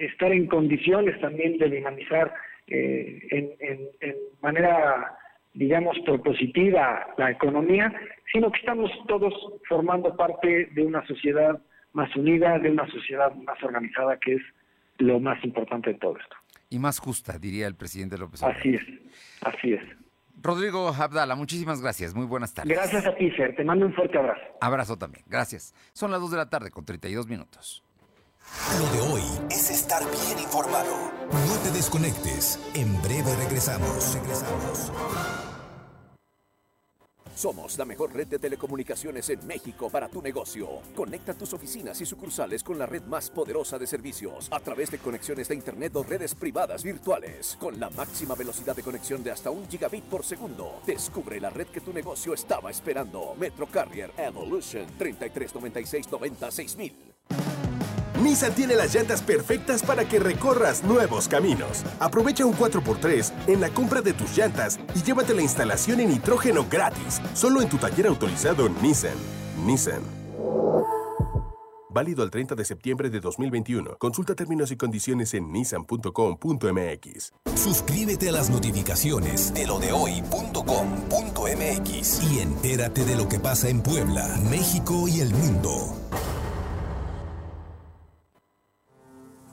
estar en condiciones también de dinamizar eh, en, en- en manera, digamos, propositiva la economía, sino que estamos todos formando parte de una sociedad más unida, de una sociedad más organizada, que es lo más importante de todo esto. Y más justa, diría el presidente López Obrador. Así es, así es. Rodrigo Abdala, muchísimas gracias, muy buenas tardes. Gracias a ti, Fer. Te mando un fuerte abrazo. Abrazo también, gracias. Son las 2 de la tarde con 32 minutos. Lo de hoy es estar bien informado. No te desconectes. En breve regresamos. Regresamos. Somos la mejor red de telecomunicaciones en México para tu negocio. Conecta tus oficinas y sucursales con la red más poderosa de servicios a través de conexiones de Internet o redes privadas virtuales. Con la máxima velocidad de conexión de hasta un gigabit por segundo. Descubre la red que tu negocio estaba esperando. Metro Carrier Evolution 3396 96000. Nissan tiene las llantas perfectas para que recorras nuevos caminos. Aprovecha un 4x3 en la compra de tus llantas y llévate la instalación en nitrógeno gratis, solo en tu taller autorizado Nissan. Nissan. Válido al 30 de septiembre de 2021. Consulta términos y condiciones en nissan.com.mx. Suscríbete a las notificaciones de lo de hoy.com.mx y entérate de lo que pasa en Puebla, México y el mundo.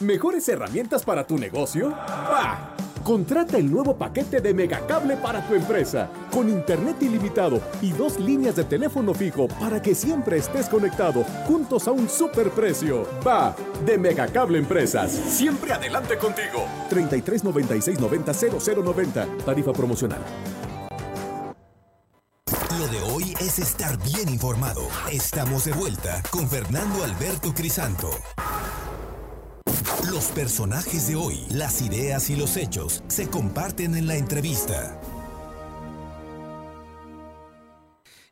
¿Mejores herramientas para tu negocio? ¡Bah! Contrata el nuevo paquete de Megacable para tu empresa, con internet ilimitado y dos líneas de teléfono fijo para que siempre estés conectado, juntos a un superprecio. Va, de Megacable Empresas. Siempre adelante contigo. 33 96 90 0090. Tarifa promocional. Lo de hoy es estar bien informado. Estamos de vuelta con Fernando Alberto Crisanto. Los personajes de hoy, las ideas y los hechos se comparten en la entrevista.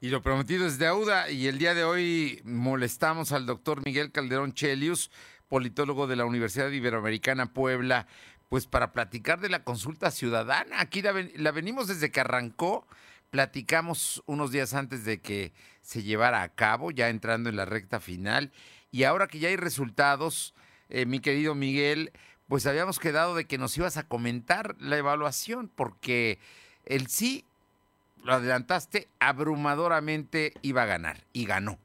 Y lo prometido es deuda y el día de hoy molestamos al doctor Miguel Calderón Chelius, politólogo de la Universidad Iberoamericana Puebla, pues para platicar de la consulta ciudadana. Aquí la, la venimos desde que arrancó, platicamos unos días antes de que se llevara a cabo, ya entrando en la recta final, y ahora que ya hay resultados, eh, mi querido Miguel, pues habíamos quedado de que nos ibas a comentar la evaluación, porque el sí, lo adelantaste, abrumadoramente iba a ganar, y ganó.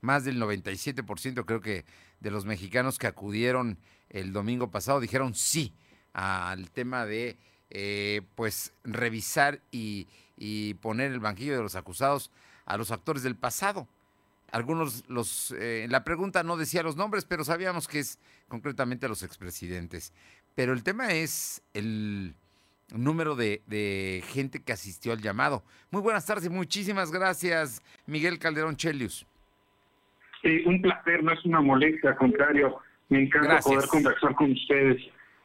Más del 97% creo que de los mexicanos que acudieron el domingo pasado dijeron sí al tema de eh, pues revisar y, y poner el banquillo de los acusados a los actores del pasado algunos los eh, la pregunta no decía los nombres, pero sabíamos que es concretamente a los expresidentes. Pero el tema es el número de, gente que asistió al llamado. Muy buenas tardes muchísimas gracias, Miguel Calderón Chelius. Eh, un placer, no es una molestia, al contrario, me encanta poder conversar con ustedes,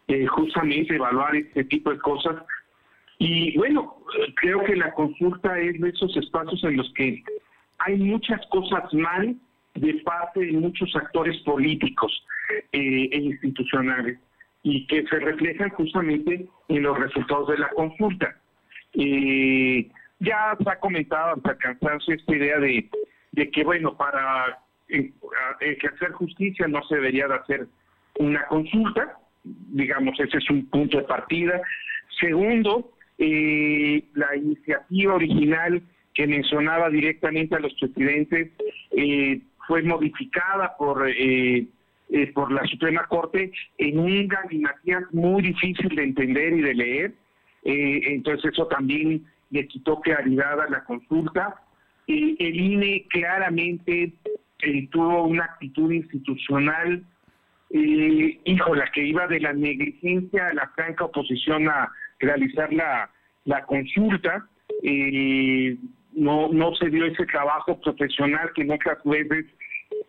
eh, justamente evaluar este tipo de cosas. Y bueno, creo que la consulta es de esos espacios en los que hay muchas cosas mal de parte de muchos actores políticos eh, e institucionales y que se reflejan justamente en los resultados de la consulta. Eh, ya se ha comentado hasta cansarse esta idea de, de que, bueno, para eh, ejercer justicia no se debería de hacer una consulta, digamos, ese es un punto de partida. Segundo, la iniciativa original que mencionaba directamente a los presidentes eh, fue modificada por eh, eh, por la Suprema Corte en un galimatías muy difícil de entender y de leer. entonces eso también le quitó claridad a la consulta. el INE claramente tuvo una actitud institucional, híjola, que iba de la negligencia a la franca oposición a realizar la, la consulta. No, no se dio ese trabajo profesional que muchas veces,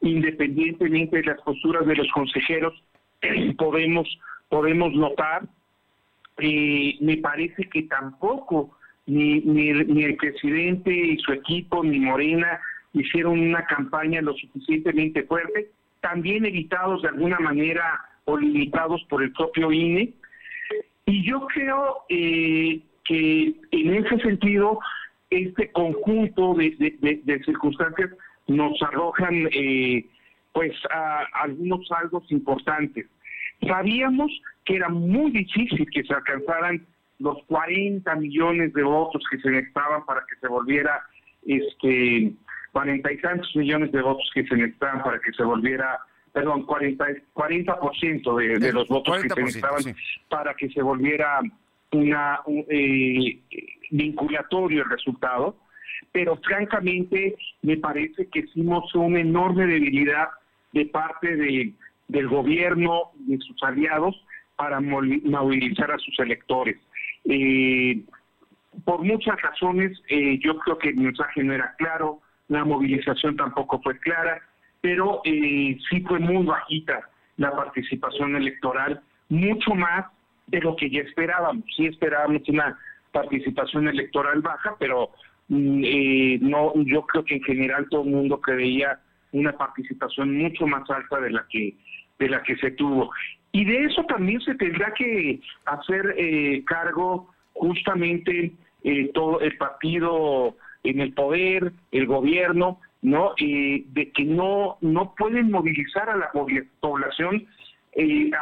independientemente de las posturas de los consejeros, podemos, podemos notar. y me parece que tampoco ni, ni, ni el presidente y su equipo, ni Morena, hicieron una campaña lo suficientemente fuerte, también evitados de alguna manera o limitados por el propio INE. Y yo creo eh, que en ese sentido este conjunto de, circunstancias nos arrojan eh, pues a, algunos saldos importantes. Sabíamos que era muy difícil que se alcanzaran los 40 millones de votos que se necesitaban para que se volviera este 40 y tantos millones de votos que se necesitaban para que se volviera perdón 40 40% de, de los votos que se necesitaban para que se volviera una eh, vinculatorio el resultado, pero francamente me parece que hicimos una enorme debilidad de parte de, del gobierno, de sus aliados, para movilizar a sus electores. Eh, por muchas razones, eh, yo creo que el mensaje no era claro, la movilización tampoco fue clara, pero eh, sí fue muy bajita la participación electoral, mucho más de lo que ya esperábamos. Sí esperábamos una participación electoral baja, pero mm, eh, no, yo creo que en general todo el mundo creía una participación mucho más alta de la que de la que se tuvo. Y de eso también se tendrá que hacer eh, cargo justamente eh, todo el partido en el poder, el gobierno, no, de que no no pueden movilizar a la población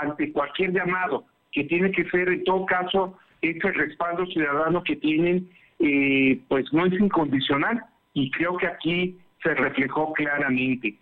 ante cualquier llamado que tiene que ser en todo caso ese respaldo ciudadano que tienen, eh, pues no es incondicional y creo que aquí se reflejó claramente.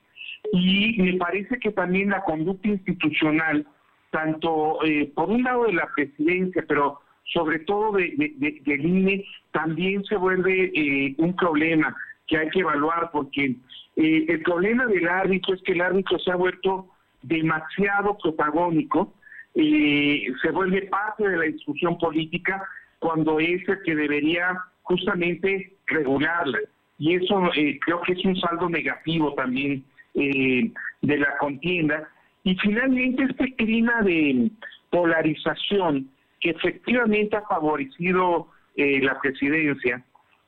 Y me parece que también la conducta institucional tanto eh, por un lado de la presidencia, pero sobre todo de, del INE, también se vuelve eh, un problema que hay que evaluar, porque eh, el problema del árbitro es que el árbitro se ha vuelto demasiado protagónico, se vuelve parte de la discusión política cuando es el que debería justamente regularla. Y eso creo que es un saldo negativo también de la contienda. Y finalmente este clima de polarización que efectivamente ha favorecido eh, la presidencia,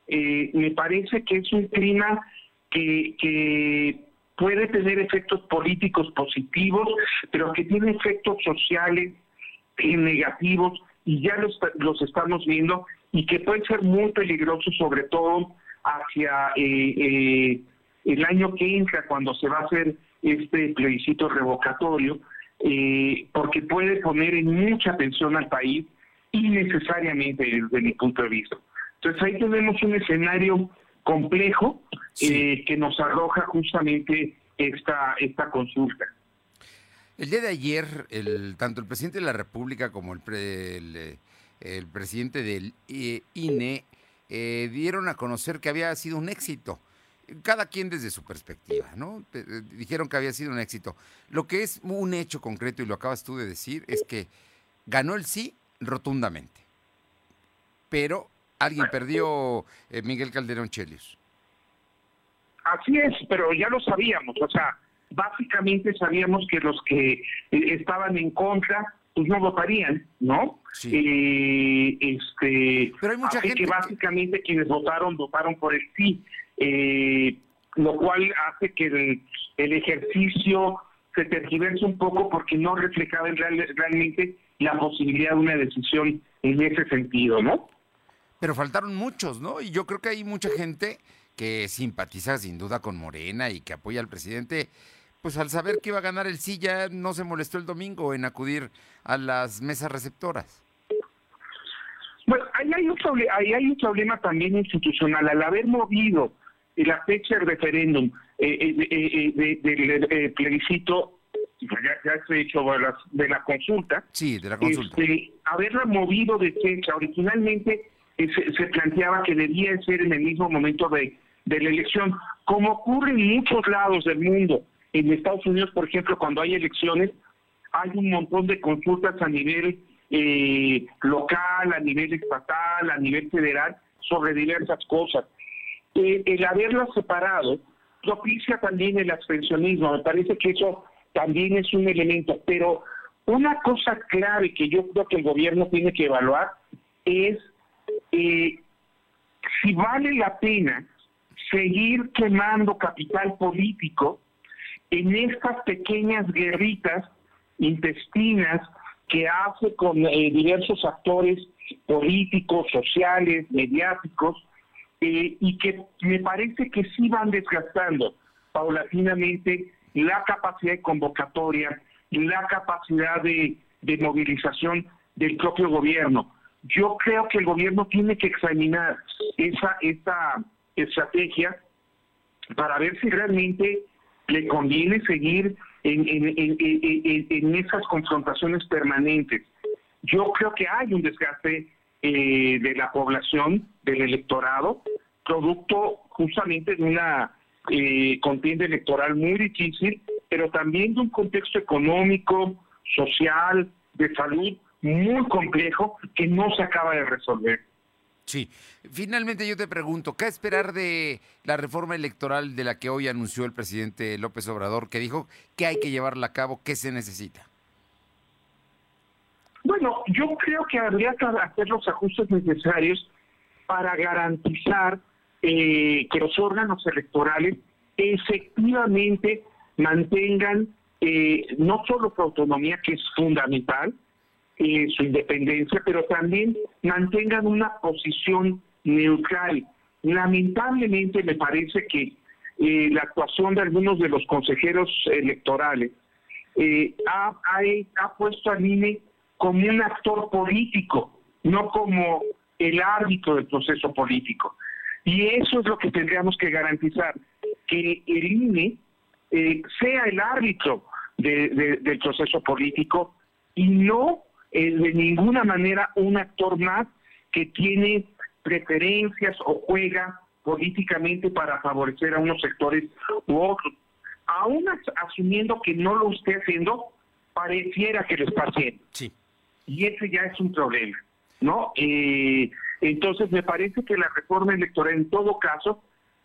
eh, me parece que es un clima que, puede tener efectos políticos positivos, pero que tiene efectos sociales eh, negativos y ya los, los estamos viendo y que puede ser muy peligroso sobre todo hacia el año que entra cuando se va a hacer este plebiscito revocatorio, eh, porque puede poner en mucha tensión al país innecesariamente desde mi punto de vista. Entonces ahí tenemos un escenario complejo eh, que nos arroja justamente esta, esta consulta. El día de ayer, el, tanto el presidente de la República como el, el, presidente del INE eh, dieron a conocer que había sido un éxito cada quien desde su perspectiva, ¿no? Eh, dijeron que había sido un éxito. Lo que es un hecho concreto, y lo acabas tú de decir, es que ganó el sí rotundamente. Pero alguien perdió eh, Miguel Calderón Chelios. Así es, pero ya lo sabíamos, o sea, básicamente sabíamos que los que eh, estaban en contra pues no votarían, ¿no? Sí. este, Pero hay mucha gente que básicamente quienes votaron votaron por el sí eh, lo cual hace que el, ejercicio se tergiverse un poco porque no reflejaba realmente la posibilidad de una decisión en ese sentido, ¿no? Pero faltaron muchos, ¿no? Y yo creo que hay mucha gente que simpatiza sin duda con Morena y que apoya al presidente, pues al saber que iba a ganar el sí ya no se molestó el domingo en acudir a las mesas receptoras. Bueno, ahí hay un, ahí hay un problema también institucional. Al haber movido la fecha del referéndum eh, eh, eh, del plebiscito, ya, ya se ha hecho de la, consulta. Sí, de la consulta. Este, haberla movido de fecha, originalmente se, planteaba que debía ser en el mismo momento de, de la elección, como ocurre en muchos lados del mundo. En Estados Unidos, por ejemplo, cuando hay elecciones, hay un montón de consultas a nivel local, a nivel estatal, a nivel federal, sobre diversas cosas el haberla separado propicia también el abstencionismo. Me parece que eso también es un elemento. Pero una cosa clave que yo creo que el gobierno tiene que evaluar es eh, si vale la pena seguir quemando capital político en estas pequeñas guerritas intestinas que hace con eh, diversos actores políticos, sociales, mediáticos, eh, y que me parece que sí van desgastando paulatinamente la capacidad de convocatoria, la capacidad de, movilización del propio gobierno. Yo creo que el gobierno tiene que examinar esa, estrategia para ver si realmente le conviene seguir en, en, esas confrontaciones permanentes. Yo creo que hay un desgaste eh, de la población, del electorado, producto justamente de una eh, contienda electoral muy difícil, pero también de un contexto económico, social, de salud muy complejo que no se acaba de resolver. Sí. Finalmente yo te pregunto, ¿qué esperar de la reforma electoral de la que hoy anunció el presidente López Obrador, que dijo que hay que llevarla a cabo, qué se necesita? Bueno, yo creo que habría que hacer los ajustes necesarios para garantizar eh, que los órganos electorales efectivamente mantengan eh, no solo su autonomía, que es fundamental, eh, su independencia, pero también mantengan una posición neutral. Lamentablemente me parece que la actuación de algunos de los consejeros electorales ha, ha, puesto al INE como un actor político, no como el árbitro del proceso político. Y eso es lo que tendríamos que garantizar, que el INE eh, sea el árbitro del proceso político y no eh, de ninguna manera un actor más que tiene preferencias o juega políticamente para favorecer a unos sectores u otros. Aún asumiendo que no lo esté haciendo, pareciera que lo está haciendo. Sí. Y ese ya es un problema, ¿no? Eh, entonces me parece que la reforma electoral en todo caso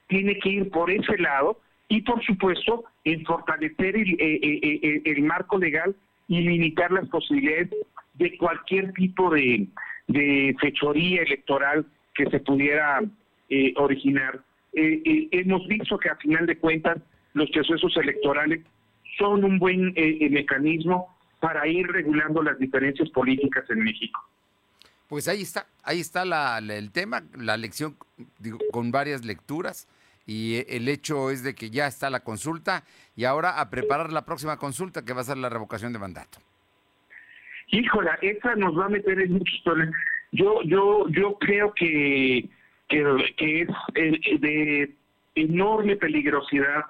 tiene que ir por ese lado y por supuesto en fortalecer el, eh, eh, el marco legal y limitar las posibilidades de cualquier tipo de, fechoría electoral que se pudiera eh, originar. Eh, eh, hemos visto que a final de cuentas los procesos electorales son un buen mecanismo para ir regulando las diferencias políticas en México. Pues ahí está, ahí está la, el tema, la lección con varias lecturas y el hecho es de que ya está la consulta y ahora a preparar la próxima consulta que va a ser la revocación de mandato. Híjola, esa nos va a meter en muchos problemas. Yo, yo, yo creo que, que, es eh, de enorme peligrosidad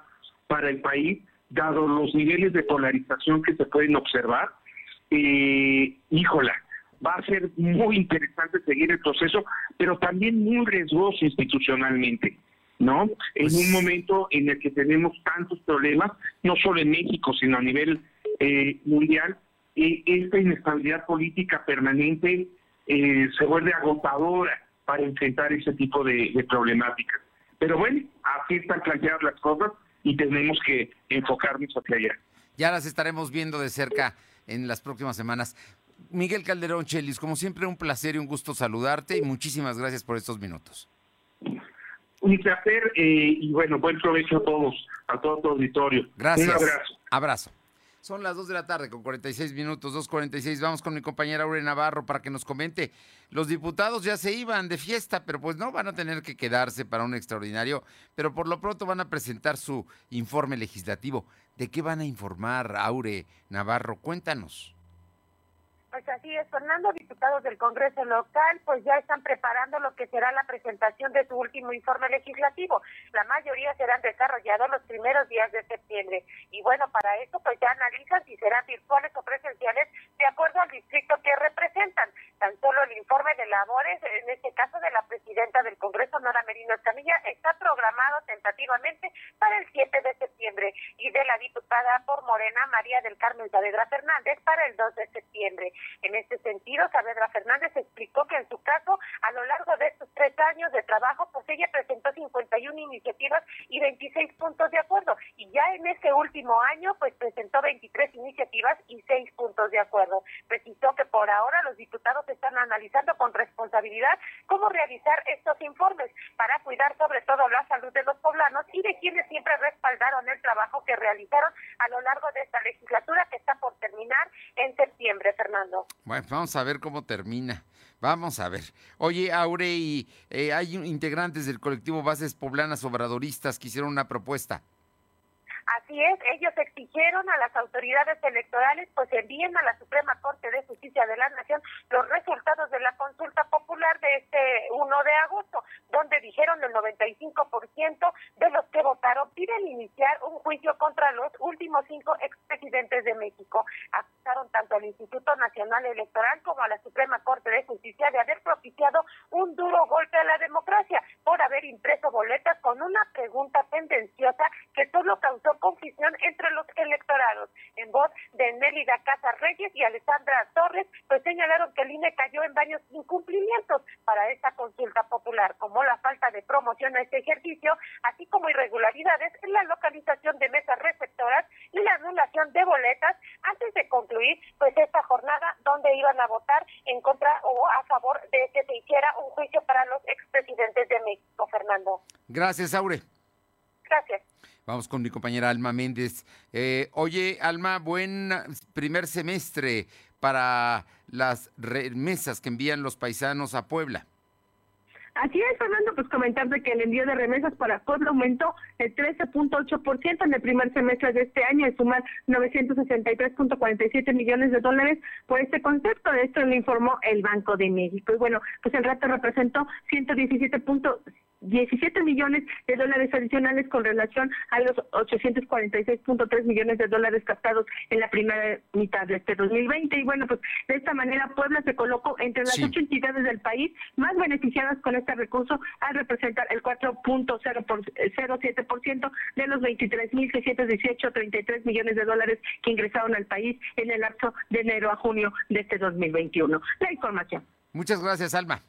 para el país, dado los niveles de polarización que se pueden observar. Eh, híjola, va a ser muy interesante seguir el proceso, pero también muy riesgoso institucionalmente. ¿no? En un pues momento en el que tenemos tantos problemas, no solo en México, sino a nivel eh, mundial, esta inestabilidad política permanente eh, se vuelve agotadora para enfrentar ese tipo de, problemáticas. Pero bueno, así están planteadas las cosas y tenemos que enfocarnos hacia allá. Ya las estaremos viendo de cerca en las próximas semanas. Miguel Calderón Chelis, como siempre, un placer y un gusto saludarte y muchísimas gracias por estos minutos. Un placer eh, y bueno, buen provecho a todos, a todo tu auditorio. Gracias. Un abrazo. Abrazo. Son las 2 de la tarde con 46 minutos, 2.46. Vamos con mi compañera Aure Navarro para que nos comente. Los diputados ya se iban de fiesta, pero pues no van a tener que quedarse para un extraordinario, pero por lo pronto van a presentar su informe legislativo. ¿De qué van a informar, Aure Navarro? Cuéntanos. Pues así es, Fernando, diputados del Congreso local, pues ya están preparando lo que será la presentación de su último informe legislativo. La mayoría serán desarrollados los primeros días de septiembre. Y bueno, para eso pues ya analizan si serán virtuales o presenciales de acuerdo al distrito que representan. Tan solo el informe de labores, en este caso de la presidenta del Congreso, Nora Merino Escamilla, está programado tentativamente para el 7 de septiembre y de la diputada por Morena, María del Carmen Saavedra Fernández, para el 2 de septiembre. En este sentido, Saavedra Fernández explicó que en su caso, a lo largo de estos tres años de trabajo, pues ella presentó 51 iniciativas y 26 puntos de acuerdo. Y ya en este último año, pues presentó 23 iniciativas y 6 puntos de acuerdo. Precisó que por ahora los diputados están analizando con responsabilidad cómo realizar estos informes para cuidar sobre todo la salud de los poblanos y de quienes siempre respaldaron el trabajo que realizaron a lo largo de esta legislatura que está por terminar en septiembre, Fernando. Vamos a ver cómo termina. Vamos a ver. Oye, Aure, eh, hay integrantes del colectivo Bases Poblanas Obradoristas que hicieron una propuesta. Ellos exigieron a las autoridades electorales pues envíen a la Suprema Corte de Justicia de la Nación los resultados de la consulta popular de este 1 de agosto, donde dijeron el 95% de los que votaron piden iniciar un juicio contra los últimos cinco expresidentes de México. Acusaron tanto al Instituto Nacional Electoral como a la Suprema Corte de Justicia de haber propiciado un duro golpe a la democracia por haber impreso boletas con una pregunta tendenciosa que solo causó confusión entre los electorados. En voz de Nélida Casa Reyes y Alessandra Torres, pues señalaron que el INE cayó en varios incumplimientos para esta consulta popular, como la falta de promoción a este ejercicio, así como irregularidades en la localización de mesas receptoras y la anulación de boletas antes de concluir pues esta jornada donde iban a votar en contra o a favor de que se hiciera un juicio para los expresidentes de México, Fernando. Gracias, Aure. Gracias. Vamos con mi compañera Alma Méndez. Eh, oye, Alma, buen primer semestre para las remesas que envían los paisanos a Puebla. Así es, Fernando, pues comentarte que el envío de remesas para Puebla aumentó el 13.8% en el primer semestre de este año, al sumar 963.47 millones de dólares por este concepto. Esto lo informó el Banco de México. Y bueno, pues el rato representó 117 17 millones de dólares adicionales con relación a los 846.3 millones de dólares captados en la primera mitad de este 2020. Y bueno, pues de esta manera Puebla se colocó entre las ocho entidades del país más beneficiadas con este recurso al representar el 4.07% de los 23.618.33 millones de dólares que ingresaron al país en el lapso de enero a junio de este 2021. La información. Muchas gracias, Alma.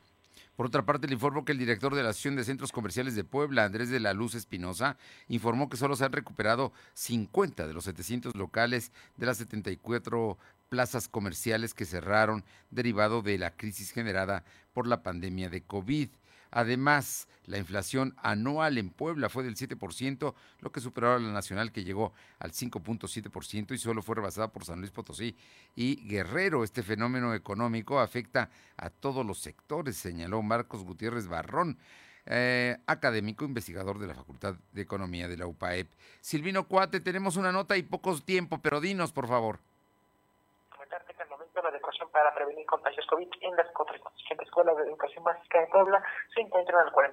Por otra parte, le informo que el director de la Asociación de Centros Comerciales de Puebla, Andrés de la Luz Espinosa, informó que solo se han recuperado 50 de los 700 locales de las 74 plazas comerciales que cerraron derivado de la crisis generada por la pandemia de COVID. Además, la inflación anual en Puebla fue del 7%, lo que superó a la nacional que llegó al 5.7% y solo fue rebasada por San Luis Potosí y Guerrero. Este fenómeno económico afecta a todos los sectores, señaló Marcos Gutiérrez Barrón. Eh, académico investigador de la Facultad de Economía de la UPAEP. Silvino Cuate, tenemos una nota y poco tiempo, pero dinos, por favor para prevenir contagios COVID en las cuatro escuelas de educación básica de Puebla se encuentran al 40%.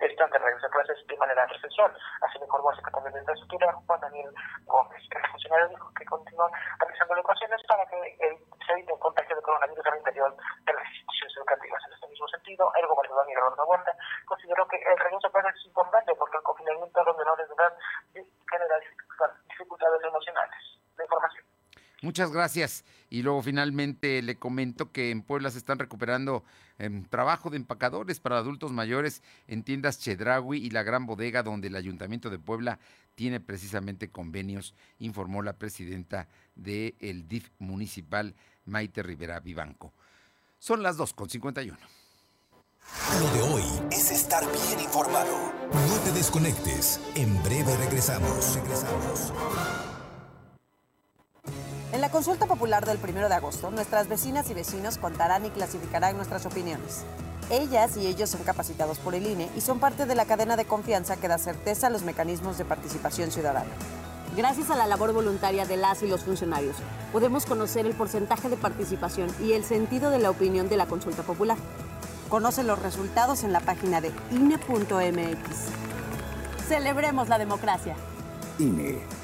Están de regreso a clases de manera presencial. Así lo informó el secretario de Infraestructura, Juan Daniel Gómez. El funcionario dijo que continúan realizando adecuaciones para que se evite el contagio de coronavirus al interior de las instituciones educativas. En este mismo sentido, el gobernador Miguel Huerta consideró que el regreso a clases es importante porque el confinamiento de los menores de edad genera dificultades emocionales. La información. Muchas gracias. Y luego finalmente le comento que en Puebla se están recuperando em, trabajo de empacadores para adultos mayores en tiendas Chedraui y la Gran Bodega, donde el Ayuntamiento de Puebla tiene precisamente convenios, informó la presidenta del DIF municipal, Maite Rivera Vivanco. Son las 2.51. Lo de hoy es estar bien informado. No te desconectes. En breve regresamos. Regresamos. En la consulta popular del 1 de agosto, nuestras vecinas y vecinos contarán y clasificarán nuestras opiniones. Ellas y ellos son capacitados por el INE y son parte de la cadena de confianza que da certeza a los mecanismos de participación ciudadana. Gracias a la labor voluntaria de las y los funcionarios, podemos conocer el porcentaje de participación y el sentido de la opinión de la consulta popular. Conoce los resultados en la página de INE.mx. Celebremos la democracia. INE.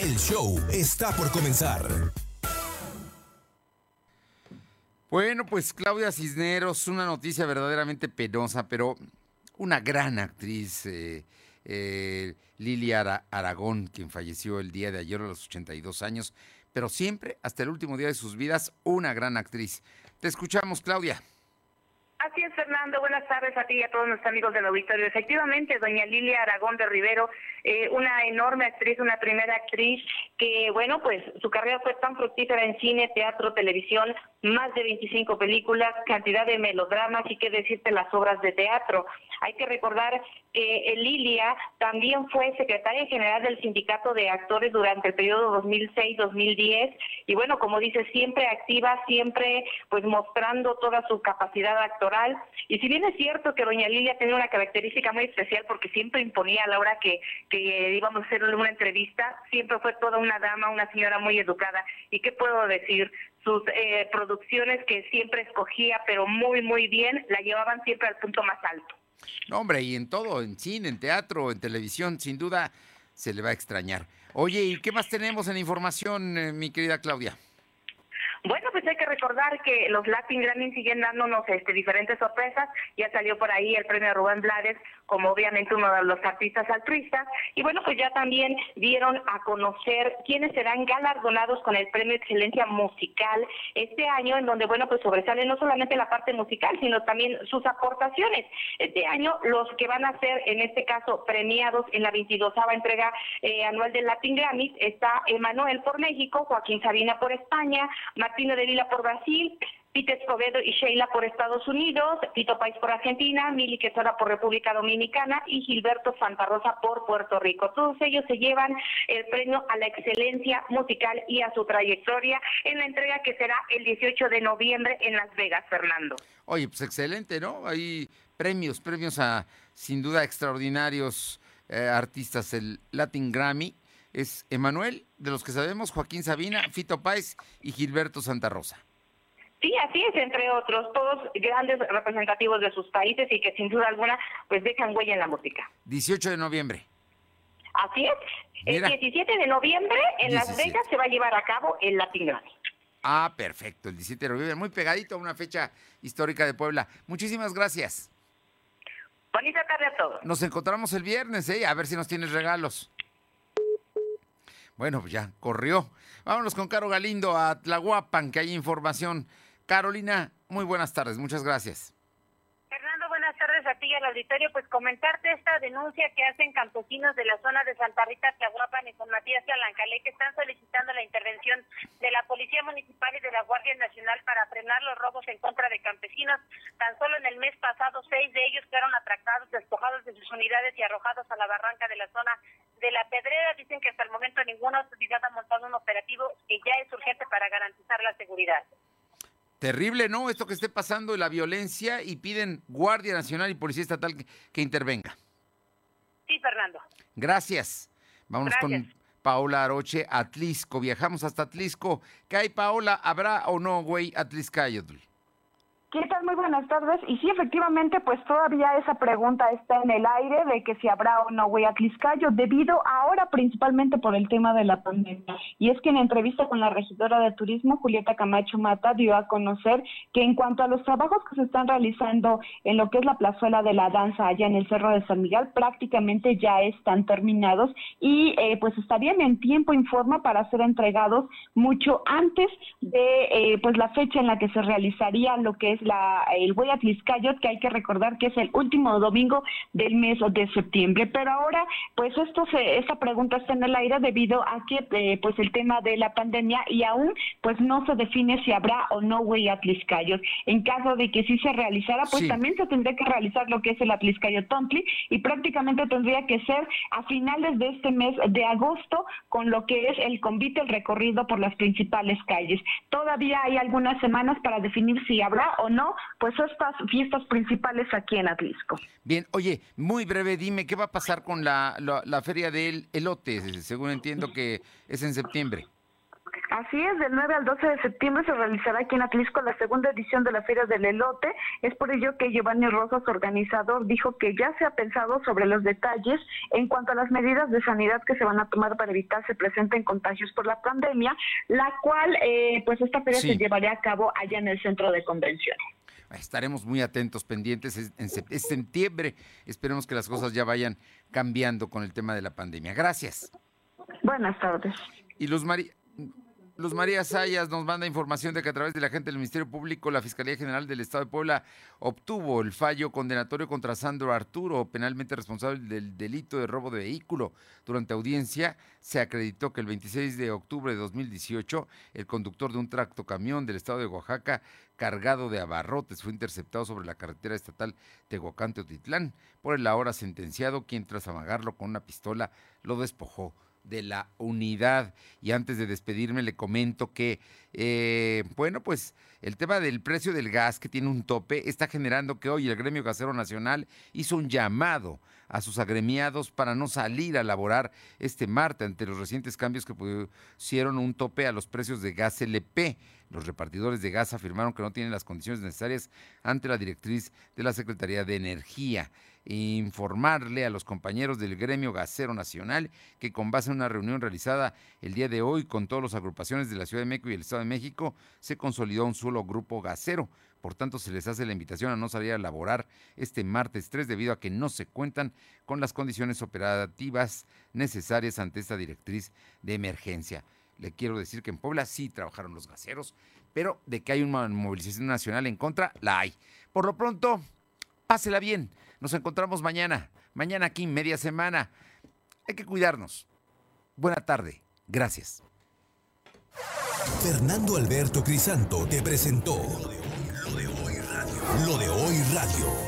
El show está por comenzar. Bueno, pues Claudia Cisneros, una noticia verdaderamente penosa, pero una gran actriz, eh, eh, Lilia Aragón, quien falleció el día de ayer a los 82 años, pero siempre, hasta el último día de sus vidas, una gran actriz. Te escuchamos, Claudia. Así es, Fernando. Buenas tardes a ti y a todos nuestros amigos del auditorio. Efectivamente, doña Lilia Aragón de Rivero, eh, una enorme actriz, una primera actriz que, bueno, pues su carrera fue tan fructífera en cine, teatro, televisión, más de 25 películas, cantidad de melodramas y qué decirte las obras de teatro. Hay que recordar que Lilia también fue secretaria general del Sindicato de Actores durante el periodo 2006-2010 y bueno, como dice, siempre activa, siempre pues mostrando toda su capacidad actoral. Y si bien es cierto que doña Lilia tenía una característica muy especial porque siempre imponía a la hora que, que íbamos a hacer una entrevista, siempre fue toda una dama, una señora muy educada. ¿Y qué puedo decir? sus eh, producciones que siempre escogía, pero muy, muy bien, la llevaban siempre al punto más alto. No, hombre, y en todo, en cine, en teatro, en televisión, sin duda se le va a extrañar. Oye, ¿y qué más tenemos en información, eh, mi querida Claudia? Bueno, pues hay que recordar que los Latin Grammy siguen dándonos este, diferentes sorpresas. Ya salió por ahí el premio Rubén Blades como obviamente uno de los artistas altruistas. Y bueno, pues ya también dieron a conocer quiénes serán galardonados con el Premio Excelencia Musical este año, en donde, bueno, pues sobresale no solamente la parte musical, sino también sus aportaciones. Este año, los que van a ser, en este caso, premiados en la 22 entrega eh, anual del Latin Grammy está Emanuel por México, Joaquín Sabina por España, Martino de Vila por Brasil, Pete Escobedo y Sheila por Estados Unidos, Tito País por Argentina, Mili Quesora por República Dominicana y Gilberto Santa Rosa por Puerto Rico. Todos ellos se llevan el premio a la excelencia musical y a su trayectoria en la entrega que será el 18 de noviembre en Las Vegas, Fernando. Oye, pues excelente, ¿no? Hay premios, premios a sin duda extraordinarios eh, artistas. El Latin Grammy es Emanuel, de los que sabemos, Joaquín Sabina, Fito Páez y Gilberto Santa Rosa. Sí, así es, entre otros, todos grandes representativos de sus países y que sin duda alguna pues dejan huella en la música. 18 de noviembre. Así es. El 17 de noviembre en Las Vegas se va a llevar a cabo el Latin Grammy. Ah, perfecto, el 17 de noviembre, muy pegadito a una fecha histórica de Puebla. Muchísimas gracias. Bonita tarde a todos. Nos encontramos el viernes, ¿eh? A ver si nos tienes regalos. Bueno, pues ya, corrió. Vámonos con Caro Galindo a Tlahuapan, que hay información Carolina, muy buenas tardes, muchas gracias. Fernando, buenas tardes a ti y al auditorio. Pues comentarte esta denuncia que hacen campesinos de la zona de Santa Rita, Tlahuapan y San Matías Alancalé, que están solicitando la intervención de la Policía Municipal y de la Guardia Nacional para frenar los robos en contra de campesinos. Tan solo en el mes pasado, seis de ellos fueron atracados, despojados de sus unidades y arrojados a la barranca de la zona de la Pedrera. Dicen que hasta el momento ninguna autoridad ha montado un operativo que ya es urgente para garantizar la seguridad. Terrible, ¿no? Esto que esté pasando, la violencia, y piden Guardia Nacional y Policía Estatal que, intervenga. Sí, Fernando. Gracias. Vamos con Paola Aroche, Atlisco. Viajamos hasta Atlisco. ¿Qué hay, Paola? ¿Habrá o no, güey, Atliscayotl? ¿Qué tal? Muy buenas tardes. Y sí, efectivamente, pues todavía esa pregunta está en el aire de que si habrá o no Hueyatliscayo, debido ahora principalmente por el tema de la pandemia. Y es que en entrevista con la regidora de turismo, Julieta Camacho Mata, dio a conocer que en cuanto a los trabajos que se están realizando en lo que es la plazuela de la danza allá en el Cerro de San Miguel, prácticamente ya están terminados y eh, pues estarían en tiempo informa para ser entregados mucho antes de eh, pues la fecha en la que se realizaría lo que es la, el Hueyatliscayot, que hay que recordar que es el último domingo del mes de septiembre. Pero ahora, pues esto se, esta pregunta está en el aire debido a que eh, pues el tema de la pandemia y aún pues no se define si habrá o no Hueyatliscayot. En caso de que sí se realizara, pues también se tendría que realizar lo que es el Atliscayot Tontli y prácticamente tendría que ser a finales de este mes de agosto con lo que es el convite, el recorrido por las principales calles. Todavía hay algunas semanas para definir si habrá o no, pues estas fiestas principales aquí en Atlisco. Bien, oye, muy breve, dime, ¿qué va a pasar con la, la feria del elote? Según entiendo que es en septiembre. Así es, del 9 al 12 de septiembre se realizará aquí en Atlisco la segunda edición de la Feria del Elote. Es por ello que Giovanni Rosas, organizador, dijo que ya se ha pensado sobre los detalles en cuanto a las medidas de sanidad que se van a tomar para evitar se presenten contagios por la pandemia, la cual, eh, pues esta feria se llevaría a cabo allá en el centro de convenciones. Estaremos muy atentos, pendientes. En septiembre esperemos que las cosas ya vayan cambiando con el tema de la pandemia. Gracias. Buenas tardes. Y Luz María, Luz María Sayas nos manda información de que a través de la gente del Ministerio Público, la Fiscalía General del Estado de Puebla obtuvo el fallo condenatorio contra Sandro Arturo, penalmente responsable del delito de robo de vehículo. Durante audiencia se acreditó que el 26 de octubre de 2018 el conductor de un tracto camión del Estado de Oaxaca cargado de abarrotes fue interceptado sobre la carretera estatal Tehuacán-Teotitlán por el ahora sentenciado, quien tras amagarlo con una pistola lo despojó de la unidad. Y antes de despedirme le comento que, eh, bueno, pues el tema del precio del gas que tiene un tope está generando que hoy el Gremio Gasero Nacional hizo un llamado a sus agremiados para no salir a laborar este martes ante los recientes cambios que pusieron un tope a los precios de gas LP. Los repartidores de gas afirmaron que no tienen las condiciones necesarias ante la directriz de la Secretaría de Energía. Informarle a los compañeros del gremio gasero nacional que con base en una reunión realizada el día de hoy con todas las agrupaciones de la Ciudad de México y el Estado de México, se consolidó un solo grupo gasero. Por tanto, se les hace la invitación a no salir a laborar este martes 3 debido a que no se cuentan con las condiciones operativas necesarias ante esta directriz de emergencia. Le quiero decir que en Puebla sí trabajaron los gaseros, pero de que hay una movilización nacional en contra, la hay. Por lo pronto, pásela bien. Nos encontramos mañana. Mañana aquí, media semana. Hay que cuidarnos. Buena tarde. Gracias. Fernando Alberto Crisanto te presentó Lo de hoy radio. Lo de hoy radio.